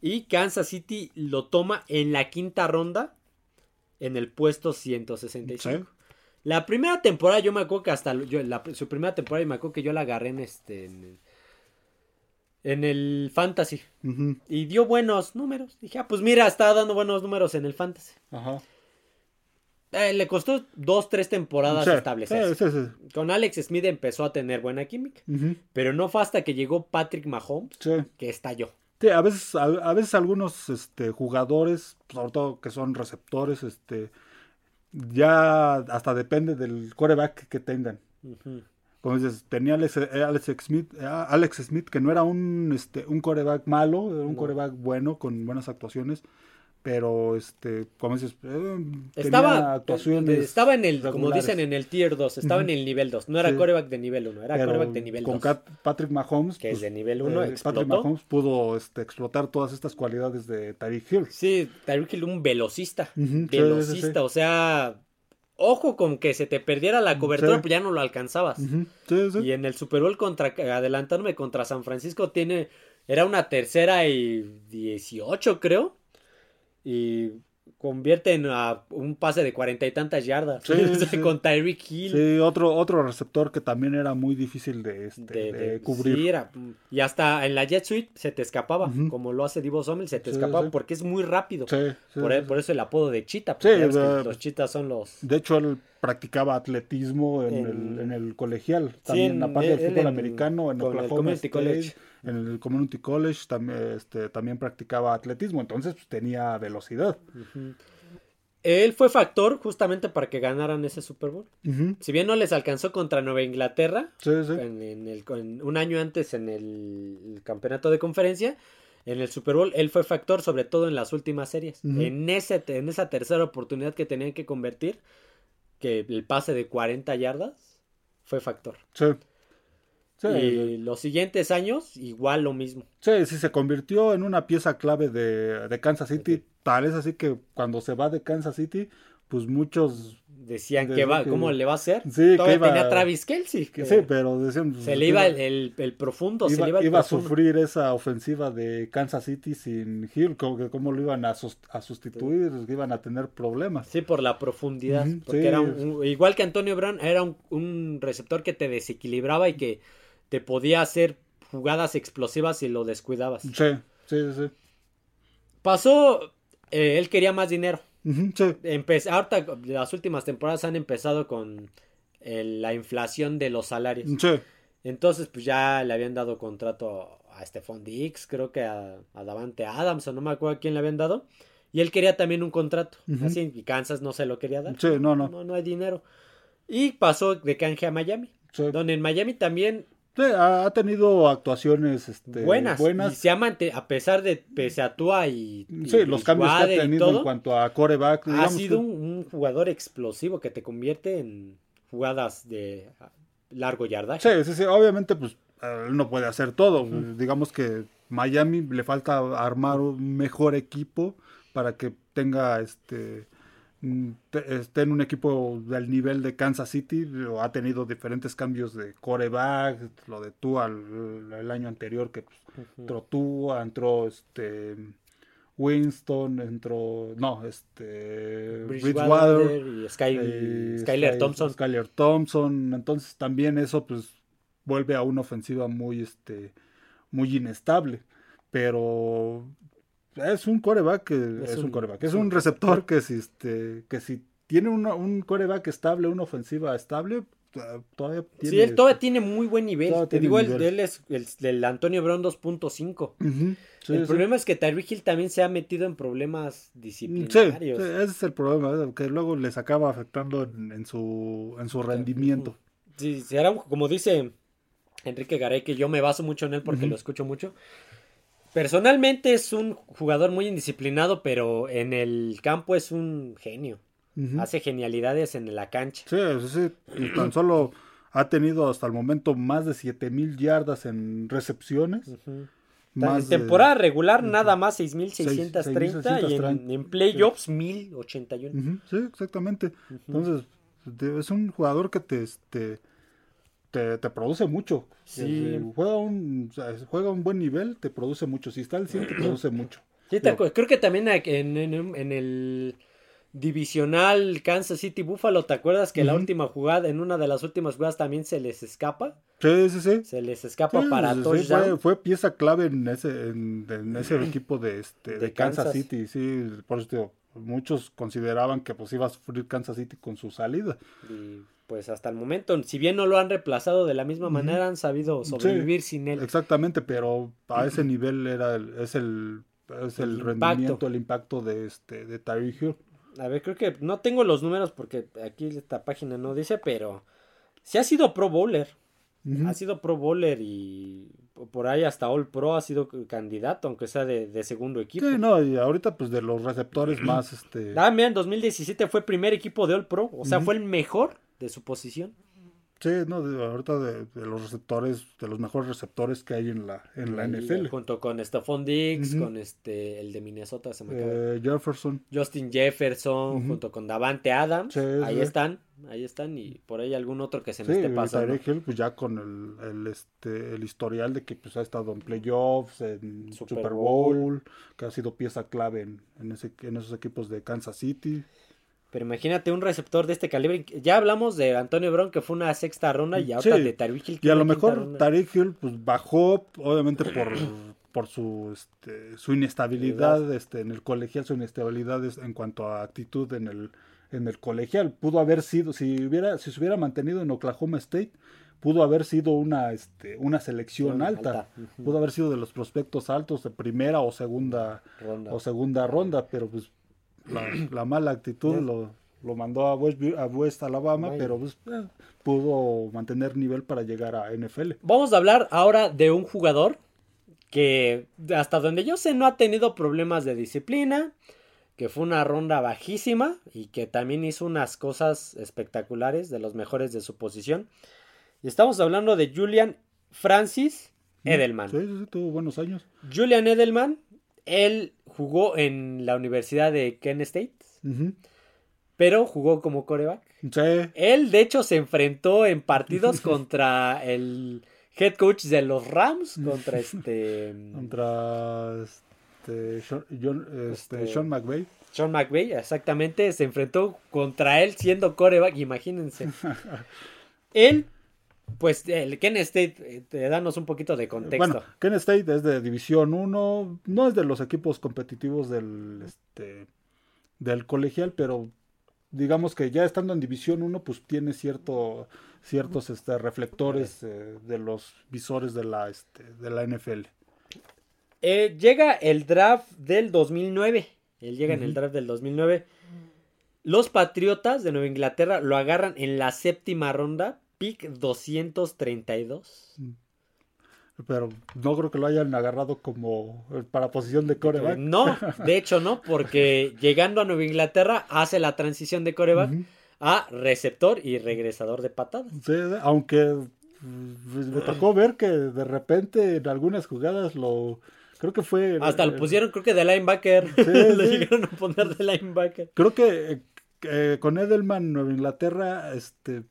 Y Kansas City lo toma en la quinta ronda en el puesto 165. La primera temporada yo me acuerdo que hasta yo, su primera temporada yo me acuerdo que yo la agarré en este En el fantasy. Y dio buenos números. Dije, ah, pues mira, está dando buenos números en el fantasy. Ajá. Eh, le costó dos, tres temporadas establecerse. Con Alex Smith empezó a tener buena química. Pero no fue hasta que llegó Patrick Mahomes que estalló. Sí, a veces, a, veces algunos este, jugadores, sobre todo que son receptores, este, ya hasta depende del coreback que tengan. Como dices, tenía Alex, eh, Alex, Smith, eh, Alex Smith, que no era un, este, un coreback malo, era un coreback bueno, con buenas actuaciones pero este como dices eh, estaba actuaciones estaba en el como dicen en el tier 2 estaba en el nivel 2 no era coreback de nivel 1 era coreback de nivel con 2 con Patrick Mahomes que es pues, de nivel 1 eh, Patrick Mahomes pudo este, explotar todas estas cualidades de Tyreek Hill. Sí Tyreek Hill un velocista velocista o sea ojo con que se te perdiera la cobertura pues ya no lo alcanzabas. Y en el Super Bowl contra adelantándome contra San Francisco tiene era una tercera y 18 creo y convierte en un pase de cuarenta y tantas yardas con Tyreek Hill. Sí, otro, otro receptor que también era muy difícil de, este, cubrir. y hasta en la Jet Suite se te escapaba, como lo hace Divo Sommel, se te escapaba porque es muy rápido. Por, e, por, eso el apodo de Chita, los chitas son los... De hecho, él practicaba atletismo en, el, en el, colegial, también aparte del fútbol americano, en Oklahoma State. College en el Community College también, este, también practicaba atletismo, entonces pues, tenía velocidad. Él fue factor justamente para que ganaran ese Super Bowl. Si bien no les alcanzó contra Nueva Inglaterra, En, el, un año antes en el, campeonato de conferencia, en el Super Bowl, él fue factor sobre todo en las últimas series. en, ese, en esa tercera oportunidad que tenían que convertir, que el pase de 40 yardas, fue factor. Sí. Y los siguientes años, igual lo mismo. Sí, sí, se convirtió en una pieza clave de, Kansas City. Tal es así que cuando se va de Kansas City, pues muchos decían que va, ¿cómo le va a hacer? Sí, que iba, tenía Travis Kelsey. sí, pero decían. Se le iba el, profundo. Iba, se le iba, a sufrir esa ofensiva de Kansas City sin Hill. ¿Cómo, lo iban a, sustituir? Iban a tener problemas. Sí, por la profundidad. porque era igual que Antonio Brown, era un receptor que te desequilibraba y que te podía hacer jugadas explosivas si lo descuidabas. Sí, sí, sí. Pasó, eh, él quería más dinero. Sí. ahorita las últimas temporadas han empezado con la inflación de los salarios. Sí. Entonces, pues ya le habían dado contrato a Stephon Dix, creo que a, Davante Adams, o no me acuerdo a quién le habían dado. Y él quería también un contrato. Así, y Kansas no se lo quería dar. Sí, no, no. No, no hay dinero. Y pasó de canje a Miami. Donde en Miami también ha tenido actuaciones este, buenas. buenas. Y se ha a pesar de, pese a Tua y. sí, los cambios que ha tenido en cuanto a coreback. Ha sido un, jugador explosivo que te convierte en jugadas de largo yardaje. Sí, sí, sí. Obviamente, pues él no puede hacer todo. Digamos que Miami le falta armar un mejor equipo para que tenga este esté en un equipo del nivel de Kansas City, ha tenido diferentes cambios de coreback, lo de Tua el, año anterior que pues, entró Tua, entró este Winston, entró, no, este Bridgewater, y eh, Skyler Thompson. Skyler Thompson, entonces también eso pues vuelve a una ofensiva muy este muy inestable, pero es un coreback es, un, coreback, es un receptor que si este que si tiene un coreback estable, una ofensiva estable, todavía tiene. Sí, él todavía tiene muy buen nivel. Te digo, él, es el, Antonio Brown 2.5. el problema es que Tyreek Hill también se ha metido en problemas disciplinarios. Sí, ese es el problema, que luego les acaba afectando en, su, en su rendimiento. Sí, será como dice Enrique Garay, que yo me baso mucho en él porque lo escucho mucho. Personalmente es un jugador muy indisciplinado, pero en el campo es un genio. Hace genialidades en la cancha. Sí, sí, sí. tan solo ha tenido hasta el momento más de 7000 yardas en exactamente. en temporada regular nada más 6630 y en, en playoffs 1081. Sí, exactamente. Entonces, es un jugador que te, este, te, produce mucho. Si juega un, juega un buen nivel, te produce mucho. Si está al 100, te produce mucho. creo que también en, el divisional Kansas City Buffalo, ¿te acuerdas que la última jugada, en una de las últimas jugadas también se les escapa? Sí, sí, sí. Se les escapa para sí, fue, pieza clave en ese, en, ese equipo de, este, de, Kansas, City, sí, por eso muchos consideraban que pues iba a sufrir Kansas City con su salida. Y pues hasta el momento, si bien no lo han reemplazado de la misma manera, han sabido sobrevivir sin él. Exactamente, pero a ese nivel era es el, es el, rendimiento, el impacto de este de Tyreek Hill. A ver, creo que no tengo los números porque aquí esta página no dice, pero sí ha sido Pro Bowler. Ha sido Pro Bowler y por ahí hasta All Pro ha sido candidato, aunque sea de, segundo equipo. Sí, no, y ahorita pues de los receptores más este... Ah, mira, en 2017 fue primer equipo de All Pro, o sea, fue el mejor de su posición. Sí, no, ahorita de, los receptores, de los mejores receptores que hay en la, en la, NFL. Junto con Stephon Diggs, con este, el de Minnesota, se me eh, Jefferson. Justin Jefferson, junto con Davante Adams. ahí están, ahí están, y por ahí algún otro que se me esté pasando. Hill, pues ya con el, el, este, el historial de que pues ha estado en playoffs, en Super, Bowl, que ha sido pieza clave en, en, ese, en esos equipos de Kansas City. Pero imagínate un receptor de este calibre. Ya hablamos de Antonio Brown, que fue una sexta ronda, y ahora de Tariq Hill. y a lo mejor Tariq Hill pues, bajó, obviamente, por, por su, este, su inestabilidad este, en el colegial, su inestabilidad en cuanto a actitud en el, en el colegial. Pudo haber sido, si, hubiera, si se hubiera mantenido en Oklahoma State, pudo haber sido una, este, una selección alta. Pudo haber sido de los prospectos altos de primera o segunda ronda. o segunda ronda, pero pues la, mala actitud lo, lo, mandó a West, a West Alabama, pero pues, eh, pudo mantener nivel para llegar a NFL. Vamos a hablar ahora de un jugador que hasta donde yo sé no ha tenido problemas de disciplina, que fue una ronda bajísima y que también hizo unas cosas espectaculares de los mejores de su posición. Y estamos hablando de Julian Francis mm, Edelman. Sí, sí, tuvo buenos años. Julian Edelman él jugó en la Universidad de Kent State, pero jugó como coreback. Sí. Él, de hecho, se enfrentó en partidos contra el head coach de los Rams, contra este... contra este, Sean, este, Sean McVay. Sean McVay, exactamente, se enfrentó contra él siendo coreback, imagínense. él pues el Ken State, eh, te danos un poquito de contexto. Bueno, Ken State es de División 1, no es de los equipos competitivos del, este, del colegial, pero digamos que ya estando en División 1, pues tiene cierto, ciertos este, reflectores eh, de los visores de la, este, de la NFL. Eh, llega el draft del 2009. Él llega en el draft del 2009. Los Patriotas de Nueva Inglaterra lo agarran en la séptima ronda pick 232. Pero no creo que lo hayan agarrado como eh, para posición de coreback. No, de hecho no, porque llegando a Nueva Inglaterra hace la transición de coreback a receptor y regresador de patadas. Sí, aunque pues, me tocó ver que de repente en algunas jugadas lo creo que fue hasta lo pusieron creo que de linebacker sí, le llegaron a poner de linebacker creo que eh, con Edelman Nueva Inglaterra este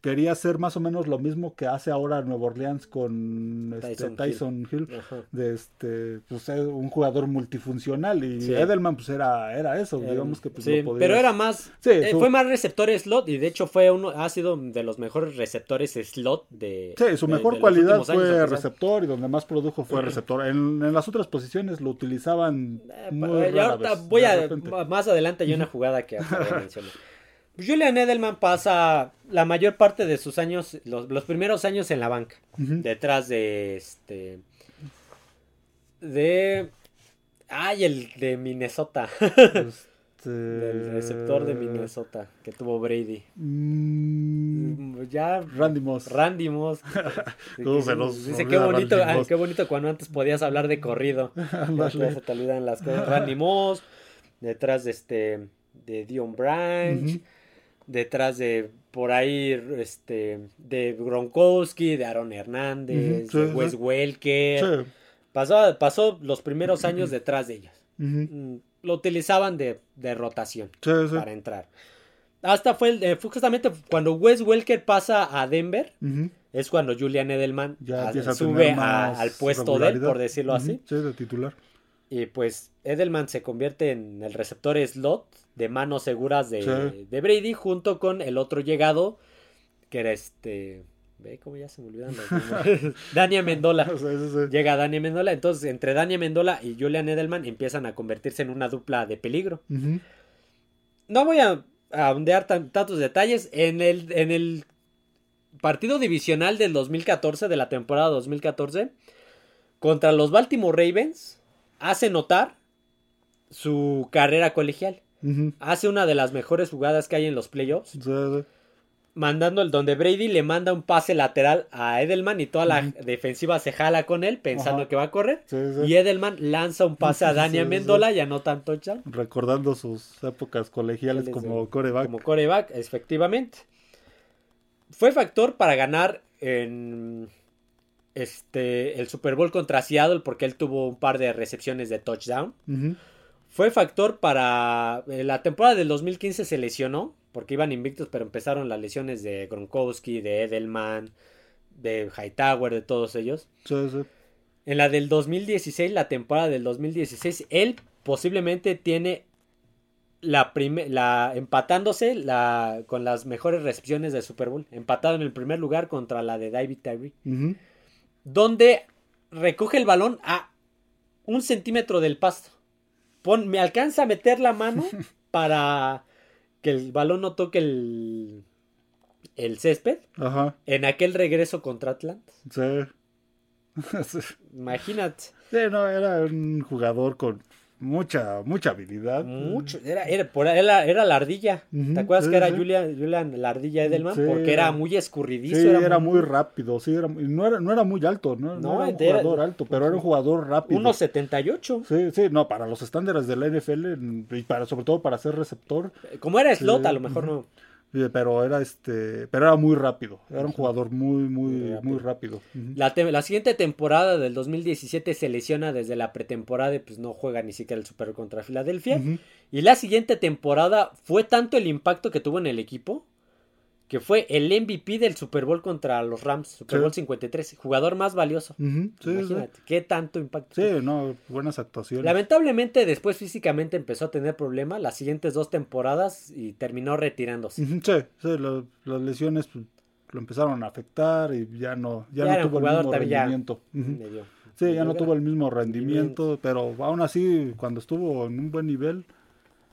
quería hacer más o menos lo mismo que hace ahora Nueva Orleans con este, Tyson, Hill, de este pues un jugador multifuncional y Edelman pues era era eso digamos que pues pero era más eh, fue más receptor slot y de hecho fue uno ha sido de los mejores receptores slot de sí su mejor cualidad fue receptor y donde más produjo fue receptor. En, las otras posiciones lo utilizaban eh, muy voy a más adelante hay una jugada que mencionar Julian Edelman pasa la mayor parte de sus años, los, primeros años en la banca, detrás de este. De. Ay, el de Minnesota. Este... el receptor de Minnesota que tuvo Brady. Mm, ya. Randy Moss. Randy Moss. dice, qué bonito, qué bonito cuando antes podías hablar de corrido. se te olvidan las cosas. Randy Moss. Detrás de este. De Dion Branch detrás de por ahí este de Gronkowski, de Aaron Hernández, de Wes Welker. Pasó, pasó los primeros años detrás de ellos. Mm, lo utilizaban de, de rotación para entrar. Hasta fue, eh, fue, justamente cuando Wes Welker pasa a Denver, es cuando Julian Edelman sube al puesto de él, por decirlo así. Sí, de titular. Y pues Edelman se convierte en el receptor slot de manos seguras de, de Brady junto con el otro llegado que era este Ve cómo ya se me olvidan los Dania Mendola. Llega Dania Mendola. Entonces, entre Dania Mendola y Julian Edelman empiezan a convertirse en una dupla de peligro. No voy a, a ondear tantos detalles. En el, en el partido divisional del 2014, de la temporada 2014, contra los Baltimore Ravens, hace notar su carrera colegial. Hace una de las mejores jugadas que hay en los playoffs mandando el donde Brady le manda un pase lateral a Edelman y toda la defensiva se jala con él pensando que va a correr. Y Edelman lanza un pase a Dania Mendola, ya no tanto ya. Recordando sus épocas colegiales como coreback. Como coreback, efectivamente. Fue factor para ganar en este el Super Bowl contra Seattle porque él tuvo un par de recepciones de touchdown. Fue factor para eh, la temporada del 2015 se lesionó porque iban invictos, pero empezaron las lesiones de Gronkowski, de Edelman, de Hightower, de todos ellos. Sí, sí. En la del 2016, la temporada del 2016, él posiblemente tiene la, la empatándose la, con las mejores recepciones del Super Bowl, empatado en el primer lugar contra la de David Tyree, donde recoge el balón a un centímetro del pasto. me alcanza a meter la mano para que el balón no toque el, el césped Ajá. en aquel regreso contra Atlanta. Sí. Imagínate. Sí, no, era un jugador con mucha, mucha habilidad. Mucho, era, era, era, la ardilla. ¿Te acuerdas que era Julian, Julian, la ardilla Edelman? Porque era muy escurridizo. Sí, era, muy, rápido, sí, era, no, era, no era muy alto, no, no, era un jugador alto, pero era un jugador rápido. 1.78. Sí, sí, no, para los estándares de la NFL y para, sobre todo para ser receptor. Como era slot, a lo mejor no pero era este pero era muy rápido. Era un jugador muy muy muy rápido, la, la, siguiente temporada del 2017 se lesiona desde la pretemporada y pues no juega ni siquiera el Super contra Filadelfia. Y la siguiente temporada fue tanto el impacto que tuvo en el equipo que fue el MVP del Super Bowl contra los Rams, Super Bowl 53, jugador más valioso. Imagínate, qué tanto impacto. Sí, no, buenas actuaciones. Lamentablemente después físicamente empezó a tener problemas las siguientes dos temporadas y terminó retirándose. Sí, sí, las lesiones pues, lo empezaron a afectar y ya no, ya, no tuvo el mismo rendimiento. sí, ya no tuvo el mismo rendimiento, pero aún así cuando estuvo en un buen nivel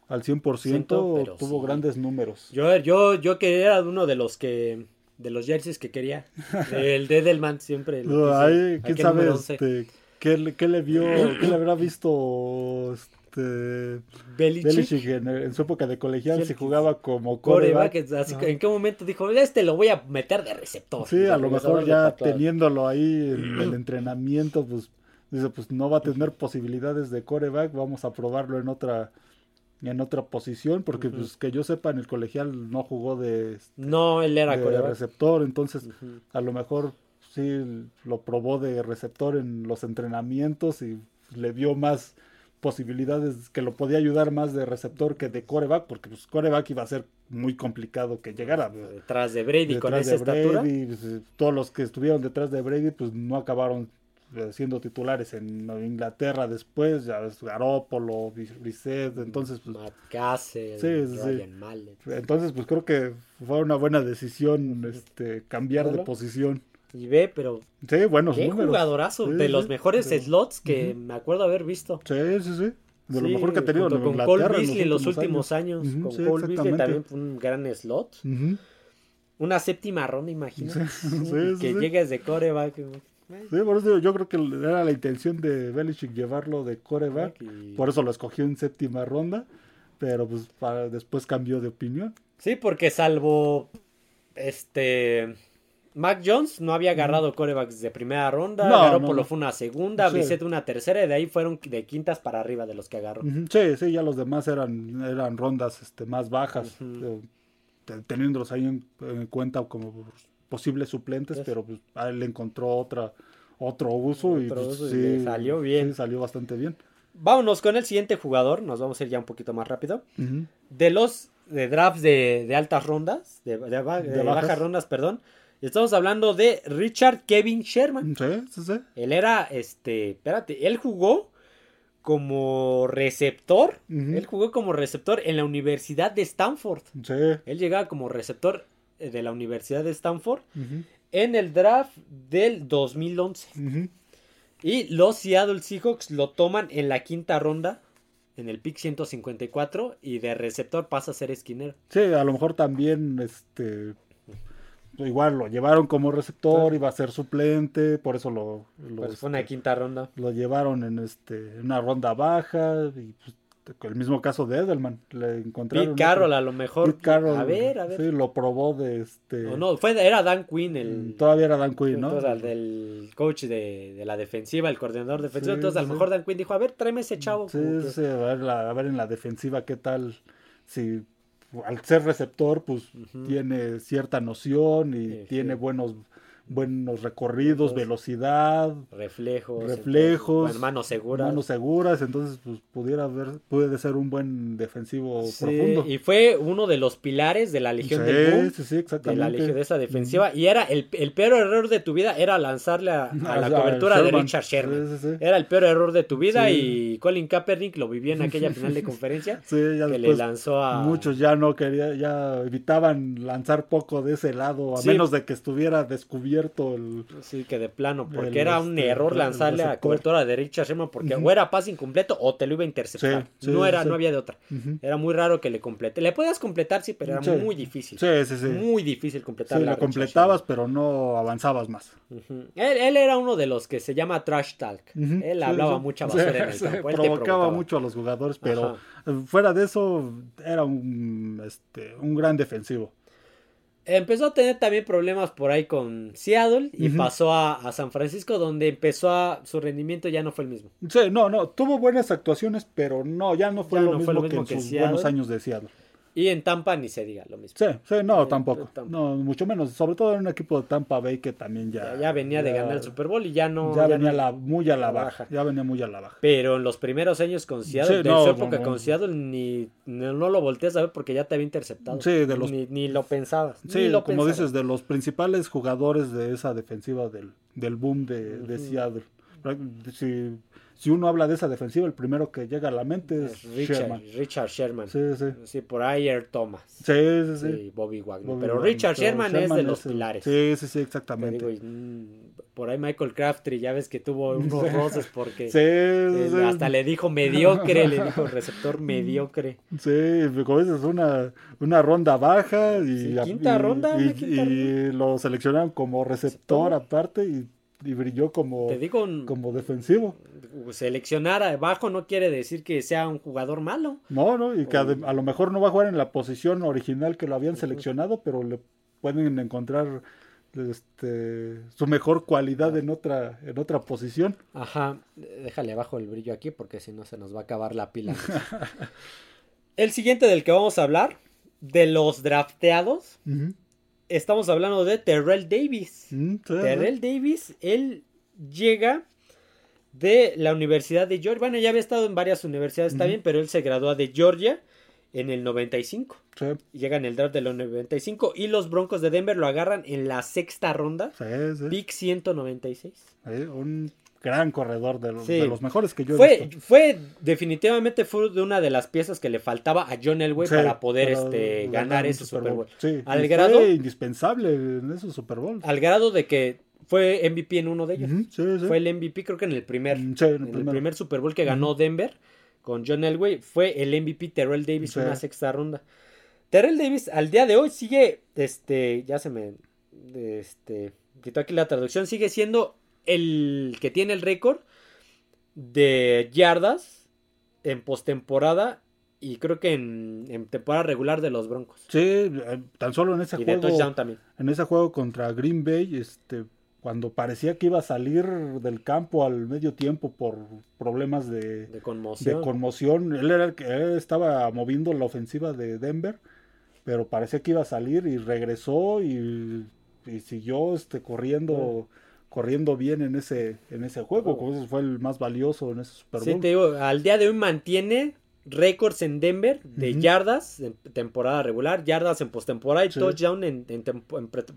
al 100%, tuvo grandes números. Yo, yo, yo que era uno de los que de los jerseys que quería. El de Edelman siempre. ¿Quién sabe este, qué, le vio, qué le habrá visto este, Belichick, en, su época de colegial? Se jugaba como coreback. ¿En qué momento dijo, este lo voy a meter de receptor? Sí, a lo mejor ya teniéndolo ahí en el entrenamiento, pues dice, pues no va a tener posibilidades de coreback, vamos a probarlo en otra en otra posición, porque pues que yo sepa en el colegial no jugó de no él era de receptor, entonces a lo mejor sí lo probó de receptor en los entrenamientos y le dio más posibilidades que lo podía ayudar más de receptor que de coreback, porque pues coreback iba a ser muy complicado que llegara. Detrás de Brady con esa estatura. Pues, todos los que estuvieron detrás de Brady pues no acabaron siendo titulares en Inglaterra después, ya ves, Garópolo, Bisset, entonces pues... sí, sí, Entonces pues creo que fue una buena decisión este cambiar de posición. Y ve, pero... Sí, buenos qué jugadorazo, de los mejores slots que me acuerdo haber visto. Sí, sí, sí. De lo mejor que ha tenido con Cole Beasley en los últimos años. con Cole Beasley también fue un gran slot. Una séptima ronda, imagínate. que llegues de coreback. Sí, por eso yo creo que era la intención de Belichick llevarlo de coreback. Por eso lo escogió en séptima ronda. Pero pues para, después cambió de opinión. Sí, porque salvo este Mac Jones no había agarrado corebacks de primera ronda, no, fue una segunda, sí. una tercera, y de ahí fueron de quintas para arriba de los que agarró. Sí, sí, ya los demás eran, eran rondas este, más bajas, eh, teniéndolos ahí en, cuenta como posibles suplentes, pero pues, a él le encontró otra, otro uso y, pues, salió bien. salió bastante bien. Vámonos con el siguiente jugador, nos vamos a ir ya un poquito más rápido. De los de drafts de, altas rondas, de, bajas. rondas, perdón. Estamos hablando de Richard Kevin Sherman. Sí, sí, sí. Él era, este, espérate, él jugó como receptor. Él jugó como receptor en la Universidad de Stanford. Sí. Él llegaba como receptor de la Universidad de Stanford en el draft del 2011. Y los Seattle Seahawks lo toman en la quinta ronda, en el pick 154, y de receptor pasa a ser esquinero. Sí, a lo mejor también, este, igual lo llevaron como receptor, iba a ser suplente, por eso lo... pues fue una este, quinta ronda. Lo llevaron en, este, una ronda baja, y pues el mismo caso de Edelman, le encontraron. Pete Carroll a lo mejor. a ver, a ver. Sí, lo probó de este. No, no, fue, era Dan Quinn el. Mm, todavía era Dan Quinn, ¿no? Entonces, el del coach de, de, la defensiva, el coordinador defensivo. entonces, a lo mejor Dan Quinn dijo, a ver, tráeme ese chavo. Sí, sí, a ver, a ver en la defensiva qué tal. Si al ser receptor, pues tiene cierta noción y tiene buenos buenos recorridos, velocidad, reflejos, reflejos, manos seguras, manos seguras, entonces pues pudiera haber, puede ser un buen defensivo profundo. Y fue uno de los pilares de la Legión del Boom, de la Legión de esa defensiva, y era el, el, peor error de tu vida era lanzarle a, la cobertura de Richard Sherman. Era el peor error de tu vida y Colin Kaepernick lo vivía en aquella final de conferencia que le lanzó a muchos ya no quería, ya evitaban lanzar poco de ese lado a menos de que estuviera descubierto el. Sí, que de plano, porque era un este, error lanzarle a cobertura de Richard Sherman, porque o era pase incompleto o te lo iba a interceptar. no era, no había de otra. Era muy raro que le complete. Le podías completar, sí, pero era muy difícil. Sí, sí, sí. Muy difícil completar. Sí, lo completabas, pero no avanzabas más. él, era uno de los que se llama trash talk. él hablaba mucha basura en el campo. provocaba, mucho a los jugadores, pero fuera de eso, era un, este, un gran defensivo. Empezó a tener también problemas por ahí con Seattle y pasó a, San Francisco donde empezó a su rendimiento ya no fue el mismo. Sí, no, no, tuvo buenas actuaciones, pero no, ya no fue, lo, mismo que en sus buenos años de Seattle. Y en Tampa ni se diga lo mismo. Sí, sí, no, tampoco. No, mucho menos. Sobre todo en un equipo de Tampa Bay que también ya. Ya, venía de ganar el Super Bowl y ya no. Ya, venía la, muy a la, baja. Ya venía muy a la baja. Pero en los primeros años con Seattle, de su época con Seattle, ni, no, lo volteas a ver porque ya te había interceptado. Sí, de los. Ni, lo pensabas. Sí, como dices, de los principales jugadores de esa defensiva del, del boom de, de Seattle. Si si uno habla de esa defensiva, el primero que llega a la mente es, Richard Sherman. Richard Sherman. Sí, sí. Sí, por ahí Thomas. Sí, sí, sí. Bobby Wagner. Pero Richard Sherman, es de los pilares. Sí, sí, sí, exactamente. Mm, por ahí Michael Craftree, ya ves que tuvo unos roces porque sí, hasta le dijo mediocre, le dijo receptor mediocre. Sí, como dices, una, una ronda baja y, quinta ronda, y, lo seleccionaron como receptor aparte y y brilló como, como defensivo. Seleccionar abajo no quiere decir que sea un jugador malo. No, no, y que a, lo mejor no va a jugar en la posición original que lo habían seleccionado, pero le pueden encontrar este su mejor cualidad en otra en otra posición. Ajá, déjale abajo el brillo aquí porque si no se nos va a acabar la pila. el siguiente del que vamos a hablar de los drafteados estamos hablando de Terrell Davis. Mm, Terrell Davis, él llega de la Universidad de Georgia. Bueno, ya había estado en varias universidades, está bien, pero él se gradúa de Georgia en el 95. Llega en el draft de los 95 y los Broncos de Denver lo agarran en la sexta ronda. Pick 196. un gran corredor de, los mejores que yo he fue, visto. Fue, definitivamente fue de una de las piezas que le faltaba a John Elway para poder este, ganar, ese Super Bowl. al grado, fue indispensable en ese Super Bowl. Al grado de que fue MVP en uno de ellos. fue el MVP creo que en el primer, mm, en el, primer Super Bowl que ganó Denver con John Elway. Fue el MVP Terrell Davis en una sexta ronda. Terrell Davis al día de hoy sigue, este, ya se me, este, quitó aquí la traducción, sigue siendo el que tiene el récord de yardas en postemporada y creo que en, temporada regular de los Broncos. Sí, eh, tan solo en ese juego. también. En ese juego contra Green Bay, este, cuando parecía que iba a salir del campo al medio tiempo por problemas de, de conmoción. De conmoción. Él era el que estaba moviendo la ofensiva de Denver, pero parecía que iba a salir y regresó y, siguió este, corriendo corriendo bien en ese, en ese juego, como ese fue el más valioso en ese Super Bowl. Sí, te digo, al día de hoy mantiene récords en Denver de yardas en temporada regular, yardas en postemporada y touchdown en, en,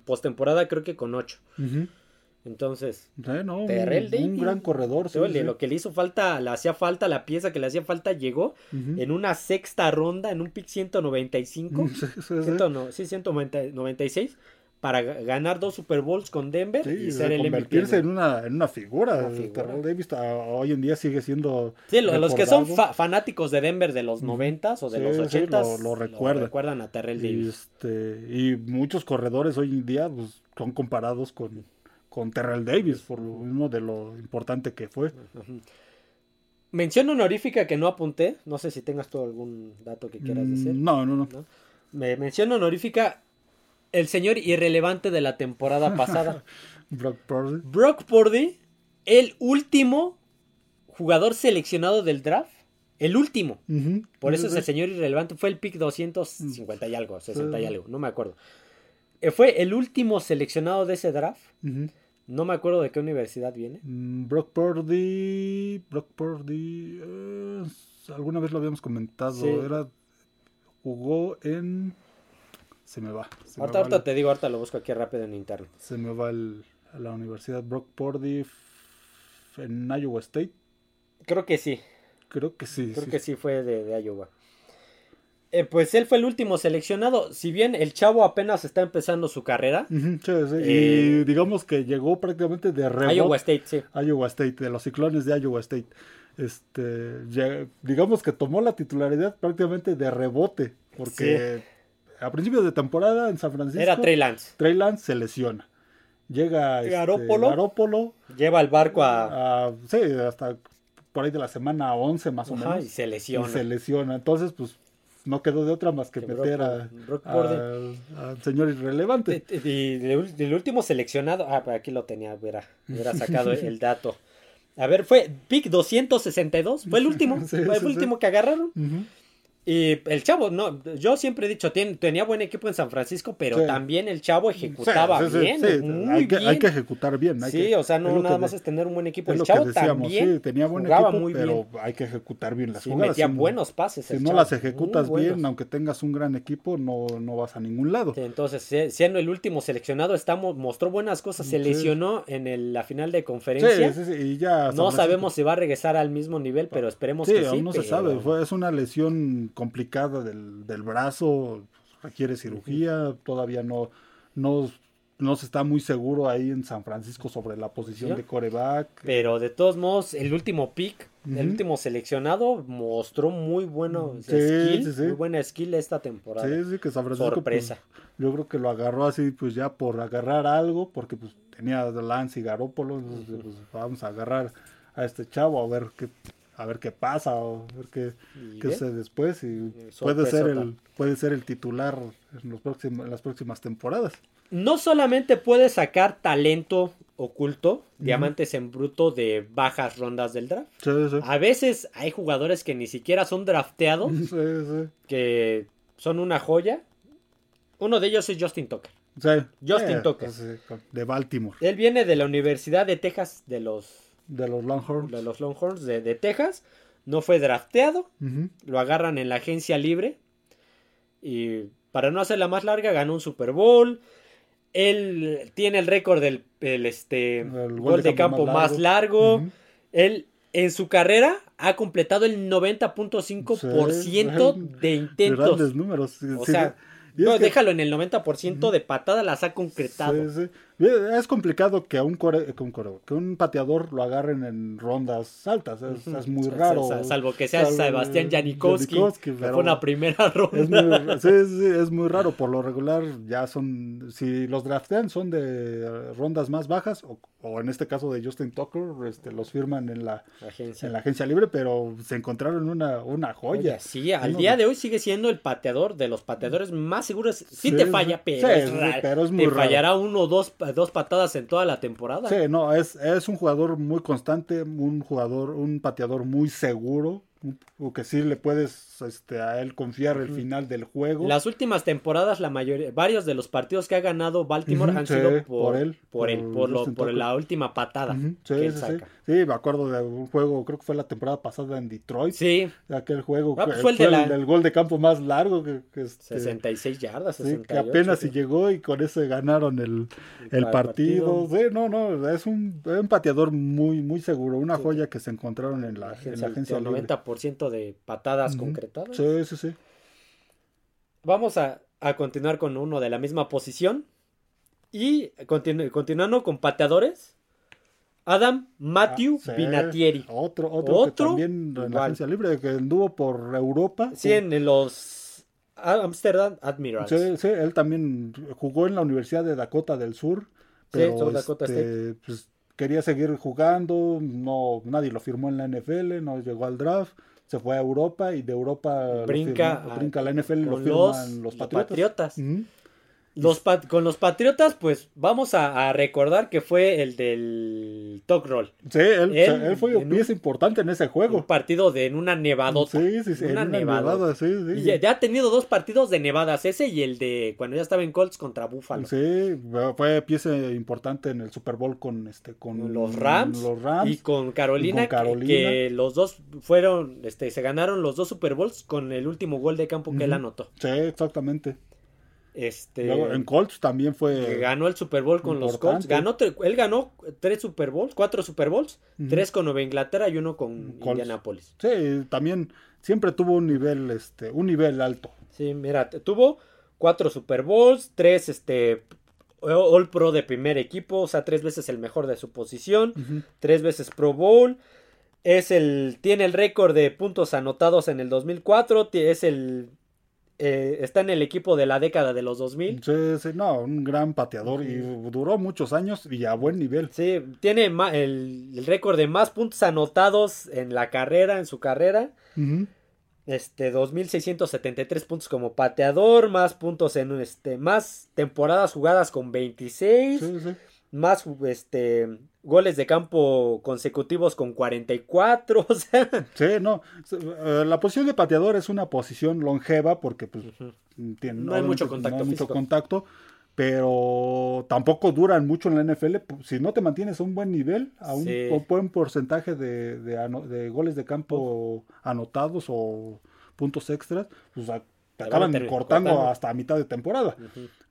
postemporada creo que con 8. Entonces, un, gran corredor. Lo que le hizo falta, le hacía falta, la pieza que le hacía falta llegó en una sexta ronda, en un pick 195. Sí, 196 para ganar dos Super Bowls con Denver y ser el convertirse en una, en una figura. Terrell Davis hoy en día sigue siendo. Sí, los que son fanáticos de Denver de los noventas o de los ochentas lo, recuerdan. a Terrell Davis. Este, y muchos corredores hoy en día pues, son comparados con, con Terrell Davis por lo mismo de lo importante que fue. Mención honorífica que no apunté, no sé si tengas tú algún dato que quieras decir. Mm, no, no, no. Me mención honorífica el señor irrelevante de la temporada pasada. Brock Purdy. Brock Purdy, el último jugador seleccionado del draft. El último. Por eso es el señor irrelevante. Fue el pick 250 y algo, 60 y algo, no me acuerdo. Eh, fue el último seleccionado de ese draft. No me acuerdo de qué universidad viene. Mm, Brock Purdy. Brock Purdy. Eh, alguna vez lo habíamos comentado. Era. Jugó en se me va. ahorita, te digo, ahorita lo busco aquí rápido en internet. Se me va a la Universidad Brock Purdy en Iowa State. Creo que sí. Creo que sí. Creo que sí fue de, Iowa. Eh, pues él fue el último seleccionado. Si bien el chavo apenas está empezando su carrera. y eh, digamos que llegó prácticamente de rebote. Iowa State, sí. Iowa State, de los ciclones de Iowa State. Este, digamos que tomó la titularidad prácticamente de rebote. Porque a principios de temporada en San Francisco. Era Trey Lance. Trey Lance se lesiona. Llega este, Garópolo, Lleva el barco a... Sí, hasta por ahí de la semana 11 más o menos. Y se lesiona. Y se lesiona. Entonces, pues no quedó de otra más que, meter al señor irrelevante. Y, el último seleccionado, ah, aquí lo tenía, hubiera, hubiera sacado el dato. A ver, fue pick 262, fue el último, fue el último que agarraron. Y el chavo, no, yo siempre he dicho, tenía buen equipo en San Francisco, pero también el chavo ejecutaba bien. hay, que, hay, que, ejecutar bien. sí, o sea, no nada más es tener un buen equipo. El chavo también tenía buen equipo, muy pero hay que ejecutar bien las sí, metía buenos pases. Si no las ejecutas bien, aunque tengas un gran equipo, no, no vas a ningún lado. entonces, siendo el último seleccionado, estamos, mostró buenas cosas, se lesionó en la final de conferencia. y ya no sabemos si va a regresar al mismo nivel, pero esperemos que sí. aún no se sabe, Fue, es una lesión complicada del, del brazo, requiere cirugía, todavía no, no, no se está muy seguro ahí en San Francisco sobre la posición de coreback. Pero de todos modos, el último pick, el último seleccionado, mostró muy bueno skill, muy buena skill esta temporada. Sí, sí, que San Francisco, pues, Sorpresa. yo creo que lo agarró así, pues ya por agarrar algo, porque pues tenía Lance y Garópolo, pues, vamos a agarrar a este chavo a ver qué a ver qué pasa o a ver qué, qué sucede después y puede ser el puede ser el titular en los próximos las próximas temporadas. No solamente puede sacar talento oculto diamantes en bruto de bajas rondas del draft. A veces hay jugadores que ni siquiera son drafteados que son una joya. Uno de ellos es Justin Tucker. Justin eh, Tucker. de Baltimore. Él viene de la Universidad de Texas de los de los Longhorns. De los Longhorns de, Texas. No fue drafteado. Lo agarran en la agencia libre. Y para no hacerla más larga, ganó un Super Bowl. Él tiene el récord del este, gol de campo, más largo. Él en su carrera ha completado el 90.5% de intentos. Grandes números. O sea, no, déjalo en el 90% de patada las ha concretado. Sí, sí. Es complicado que a un, core, que un, pateador lo agarren en rondas altas. Es, muy raro. Salvo que sea Sebastián Janikowski. que fue una primera ronda. Es muy, sí, sí, es muy raro. Por lo regular, ya son. Si los draftean, son de rondas más bajas. O, en este caso de Justin Tucker, este, los firman en la agencia, en la agencia libre. Pero se encontraron una, una joya. sí, al día de hoy sigue siendo el pateador de los pateadores más seguros. Sí, te falla, pero, es, pero es muy te fallará uno o dos dos patadas en toda la temporada. Sí, no, es, es un jugador muy constante, un jugador, un pateador muy seguro. O que sí le puedes este, a él confiar el final del juego. Las últimas temporadas, la mayoría, varios de los partidos que ha ganado Baltimore han sido por, él, por, él, por, lo, por la última patada sí, sí, Sí. me acuerdo de un juego, creo que fue la temporada pasada en Detroit. Sí. Aquel juego ah, pues fue, el, del gol de campo más largo. Que, que 66 este, yardas, 68, que apenas si llegó y con ese ganaron el, el partido. Sí, no, no, es un, un pateador muy, muy seguro, una joya que se encontraron en la, en la agencia. 90 ciento de patadas concretadas. Sí, sí, sí. Vamos a, continuar con uno de la misma posición. Y continuando con pateadores. Adam Matthew ah, Binatieri. Otro, otro, también en la agencia libre, que anduvo por Europa. Sí, en los Amsterdam Admirals. Sí, sí, él también jugó en la Universidad de Dakota del Sur. Pero Dakota este, pues, quería seguir jugando, no, nadie lo firmó en la NFL, no llegó al draft se fue a Europa y de Europa brinca, brinca a la NFL lo firman los, Patriotas. Los con los Patriotas, pues vamos a, recordar que fue el del Talk Roll. Sí, él, fue un pieza importante en ese juego. Un partido de en una nevadota. Sí, sí, sí. Una, nevada. sí, sí. Y ya, ha tenido dos partidos de nevadas, ese y el de cuando ya estaba en Colts contra Buffalo. Sí, fue pieza importante en el Super Bowl con este con los Rams, los Rams y con Carolina, Que, los dos fueron, este, se ganaron los dos Super Bowls con el último gol de campo que él anotó. Sí, exactamente. Este, en Colts también fue. Ganó el Super Bowl con los Colts. Ganó, él ganó tres Super Bowls, cuatro Super Bowls, tres con Nueva Inglaterra y uno con Indianapolis. Sí, también siempre tuvo un nivel, este, un nivel alto. Sí, mira, tuvo cuatro Super Bowls, tres este All Pro de primer equipo, o sea, tres veces el mejor de su posición, tres veces Pro Bowl. Es el, tiene el récord de puntos anotados en el 2004, es el eh, está en el equipo de la década de los 2000. Sí, sí, no, un gran pateador y duró muchos años y a buen nivel. Sí, tiene el, récord de más puntos anotados en la carrera, en su carrera. Este, 2673 puntos como pateador, más puntos en este, más temporadas jugadas con 26. Sí, sí más este goles de campo consecutivos con 44, o sea. Sí, no, eh, la posición de pateador es una posición longeva porque pues tiene, no hay mucho contacto, mucho contacto, pero tampoco duran mucho en la NFL. Si no te mantienes a un buen nivel, a un, buen porcentaje de, de, goles de campo anotados o puntos extras, pues te acaban cortando, hasta a mitad de temporada.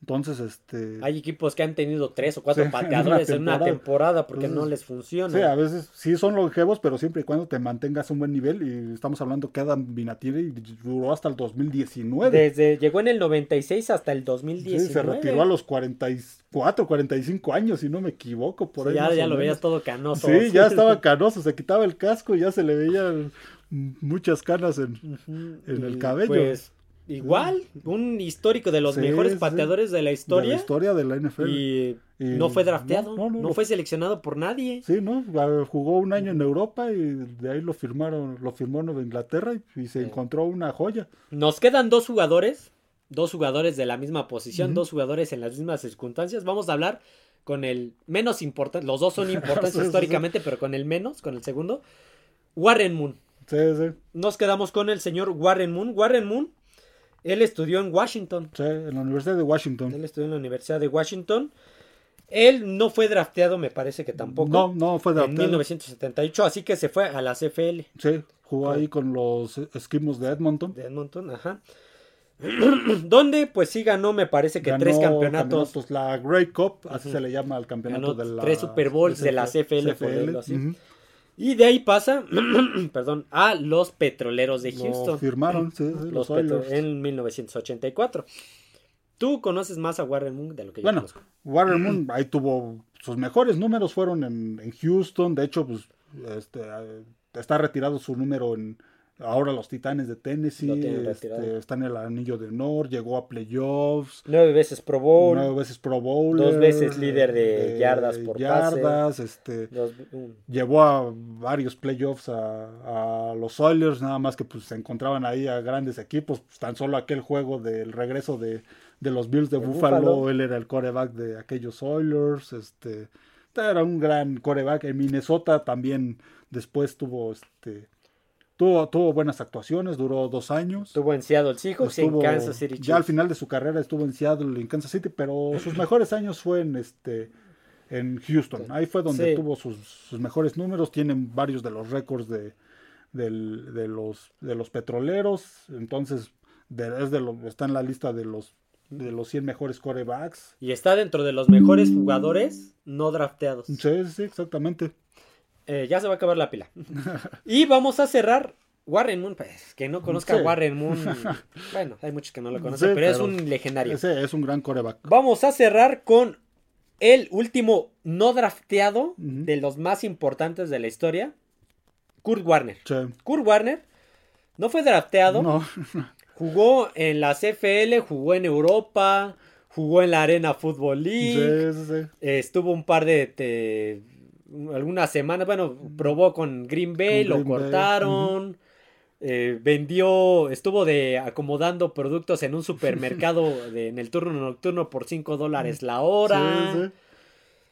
Entonces, este. Hay equipos que han tenido tres o cuatro pateadores en una temporada, porque no les funciona. Sí, a veces sí son longevos, pero siempre y cuando te mantengas un buen nivel. Y estamos hablando que Adam Vinatieri duró hasta el 2019. Desde llegó en el 96 hasta el 2019. Sí, se retiró a los 44, 45 años, si no me equivoco. Por ya ya lo veías todo canoso. Sí, ya estaba canoso, se quitaba el casco y ya se le veían muchas canas en, en el cabello. Pues Igual, un histórico de los mejores pateadores de la historia. De la historia de la NFL. Y, no fue drafteado, no, fue seleccionado por nadie. Sí, ¿no? Jugó un año en Europa y de ahí lo firmaron, lo firmó Nueva Inglaterra y, se encontró una joya. Nos quedan dos jugadores, dos jugadores de la misma posición, dos jugadores en las mismas circunstancias. Vamos a hablar con el menos importante, los dos son importantes históricamente, pero con el menos, con el segundo. Warren Moon. Sí, sí. Nos quedamos con el señor Warren Moon. Warren Moon él estudió en Washington. Sí, en la Universidad de Washington. Él estudió en la Universidad de Washington. Él no fue drafteado, me parece que tampoco. No, no fue drafteado. En 1978, así que se fue a la CFL. Sí, jugó ahí con los esquimos de Edmonton. De Edmonton, ajá. Donde pues sí ganó, me parece que tres campeonatos. La Grey Cup, así se le llama al campeonato de la. Tres Super Bowls de, la CFL, por así. Y de ahí pasa, perdón, a los petroleros de Houston. firmaron, sí, los, en 1984. Tú conoces más a Warren Moon de lo que yo bueno, Warren Moon ahí tuvo sus mejores números fueron en, en Houston. De hecho, pues este, está retirado su número en, Ahora los Titanes de Tennessee este, están en el anillo de honor, llegó a playoffs. Nueve veces Pro Bowl. Nueve veces Pro Bowl. Dos veces líder de, yardas por yardas, Este, Llevó a varios playoffs a, los Oilers, nada más que pues se encontraban ahí a grandes equipos. Pues, tan solo aquel juego del regreso de, los Bills de, Buffalo, él era el coreback de aquellos Oilers. Este, era un gran coreback. En Minnesota también después tuvo este Tuvo, tuvo buenas actuaciones, duró dos años. Estuvo en Seattle Seahawks y en Kansas City Ya al final de su carrera estuvo en Seattle y en Kansas City, pero sus mejores años fue en este en Houston. Ahí fue donde tuvo sus, mejores números. Tienen varios de los récords de, de, los, de los petroleros. Entonces, es de lo, está en la lista de los, de los 100 mejores corebacks. Y está dentro de los mejores jugadores no drafteados. Sí, sí, exactamente. Eh, ya se va a acabar la pila. y vamos a cerrar Warren Moon, pues, que no conozca a Warren Moon. Bueno, hay muchos que no lo conocen, pero, es un legendario. Ese es un gran coreback. Vamos a cerrar con el último no drafteado de los más importantes de la historia, Kurt Warner. Kurt Warner no fue drafteado. No. jugó en la CFL, jugó en Europa, jugó en la Arena Football League. estuvo un par de algunas semanas, bueno, probó con Green Bay, lo cortaron. Eh, vendió, estuvo de acomodando productos en un supermercado en el turno nocturno por 5 dólares la hora.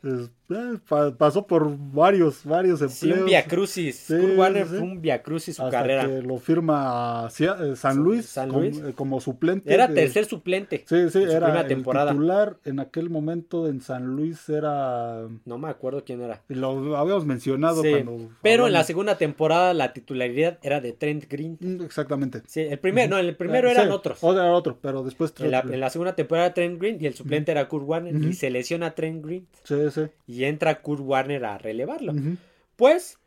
Eh, pasó por varios, varios empleos. Sí, un viacrucis. Sí, Kurt Warner fue un viacrucis su Hasta carrera. Que lo firma eh, San Luis, eh, Como, suplente. Era tercer suplente. Sí, sí, era temporada. titular en aquel momento en San Luis era. No me acuerdo quién era. Lo habíamos mencionado cuando. Pero en la segunda temporada la titularidad era de Trent Green. Mm, exactamente. Sí, el primero, no, el primero eran otros. Era otro, pero después. En la, en la, segunda temporada Trent Green y el suplente era Kurt Warner y se lesiona Trent Green. Sí, sí. Y entra Kurt Warner a relevarlo. Pues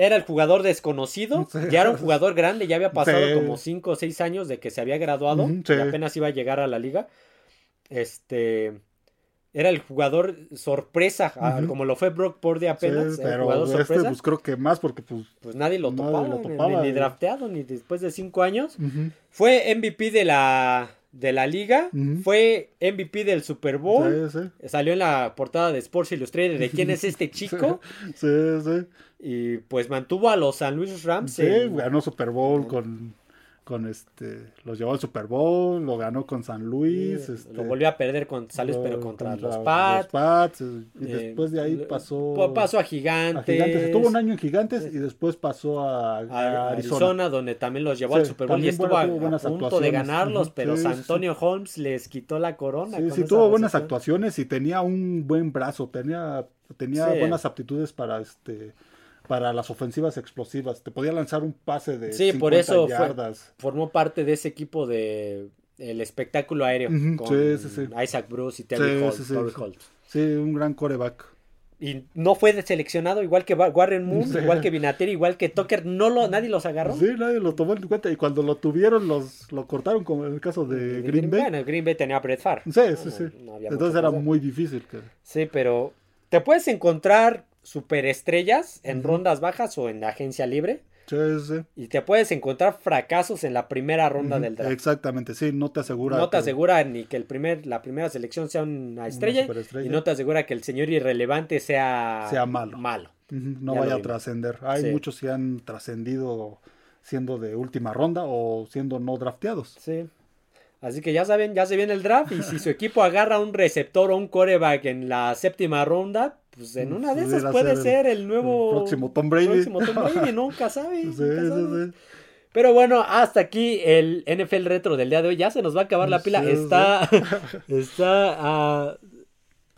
era el jugador desconocido, ya era un jugador grande, ya había pasado como 5 o 6 años de que se había graduado y apenas iba a llegar a la liga. Este era el jugador sorpresa, como lo fue Brock Purdy apenas. pero jugador este, sorpresa. pues creo que más porque pues, pues nadie lo topaba, ni, drafteado, ni después de 5 años. Fue MVP de la de la liga, fue MVP del Super Bowl, salió en la portada de Sports Illustrated de quién es este chico. Sí, sí. Y pues mantuvo a los San Luis Rams. Sí, ganó Super Bowl con con este, los llevó al Super Bowl, lo ganó con San Luis. este, lo volvió a perder con San Luis, pero contra, los Pats. y eh, después de ahí pasó. Pasó a Gigantes. Tuvo un año en Gigantes y después pasó a, Arizona. donde también los llevó al Super Bowl y estuvo a, punto de ganarlos, pero San Antonio Holmes les quitó la corona. Sí, sí, tuvo buenas actuaciones y tenía un buen brazo, tenía, tenía buenas aptitudes para este para las ofensivas explosivas. Te podía lanzar un pase de sí, por eso formó parte de ese equipo de el espectáculo aéreo con Isaac Bruce y Terry, Holt, Sí, un gran coreback. Y no fue seleccionado igual que Warren Moon, igual que Vinatieri, igual que Tucker, no lo, nadie los agarró. Sí, nadie lo tomó en cuenta y cuando lo tuvieron los lo cortaron como en el caso de, Green, Bay. Bueno, Green Bay tenía a Brett Favre. Sí, sí, sí. Entonces era muy difícil. Que... Sí, pero te puedes encontrar superestrellas en rondas bajas o en agencia libre. Sí, sí. Y te puedes encontrar fracasos en la primera ronda del draft. Exactamente, sí, no te asegura. No te asegura ni que el primer, la primera selección sea una estrella, y no te asegura que el señor irrelevante sea, sea malo. malo. No vaya a trascender. Hay muchos que han trascendido siendo de última ronda o siendo no drafteados. Sí. Así que ya saben, ya se viene el draft y si su equipo agarra un receptor o un coreback en la séptima ronda, pues en una de esas puede ser el nuevo próximo Tom Brady. Próximo Tom Brady, nunca sabe. Pero bueno, hasta aquí el NFL retro del día de hoy. Ya se nos va a acabar la pila. está, está a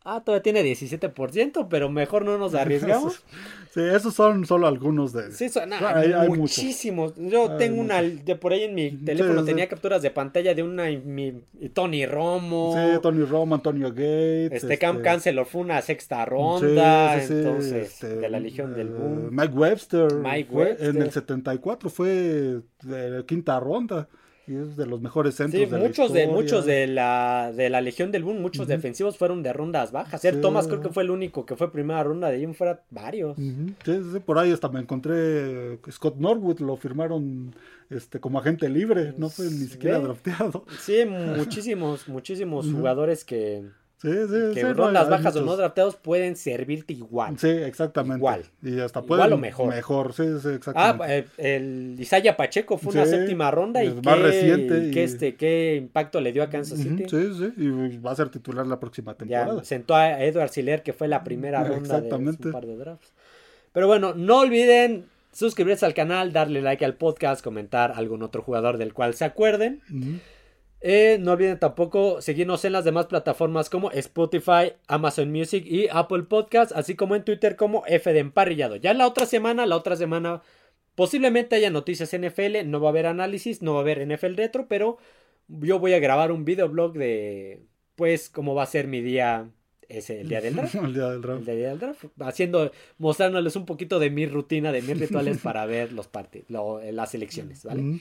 Ah, todavía tiene 17%, pero mejor no nos arriesgamos. sí, esos son solo algunos de... Sí, son, hay, muchísimos. Yo tengo una, de por ahí en mi teléfono tenía capturas de pantalla de una, mi, Tony Romo. Sí, Tony Romo, Antonio Gates. Este, Camp este Cancelo fue una sexta ronda, entonces, este, de la Legión del Boom. Mike Webster. Mike Webster. En el 74 fue de quinta ronda. Y es de los mejores centros de muchos la de muchos de la de la Legión del Boom, muchos defensivos fueron de rondas bajas. El Thomas creo que fue el único que fue primera ronda, de ahí fuera varios. sí, por ahí hasta me encontré Scott Norwood, lo firmaron este como agente libre, no fue ni siquiera drafteado. Sí, muchísimos muchísimos jugadores que Sí, sí, que rondas bajas o no drafteados pueden servirte igual. Sí, exactamente. Igual. Y hasta pueden, igual o mejor. Mejor, sí, sí, exactamente. Ah, eh, el Isaya Pacheco fue una séptima ronda y más qué, reciente. Y... este, qué impacto le dio a Kansas City. Sí, sí, y va a ser titular la próxima temporada. Ya, sentó a Edward Siller, que fue la primera ronda de un par de drafts. Pero bueno, no olviden suscribirse al canal, darle like al podcast, comentar algún otro jugador del cual se acuerden. Eh, no olviden tampoco seguirnos en las demás plataformas como Spotify, Amazon Music y Apple Podcast, así como en Twitter como F de Emparrillado. Ya la otra semana, la otra semana posiblemente haya noticias NFL, no va a haber análisis, no va a haber NFL Retro, pero yo voy a grabar un videoblog de pues cómo va a ser mi día ese el día del draft. el día del draft. El día del draft. Haciendo, mostrándoles un poquito de mi rutina, de mis rituales para ver los partidos, las elecciones, ¿vale?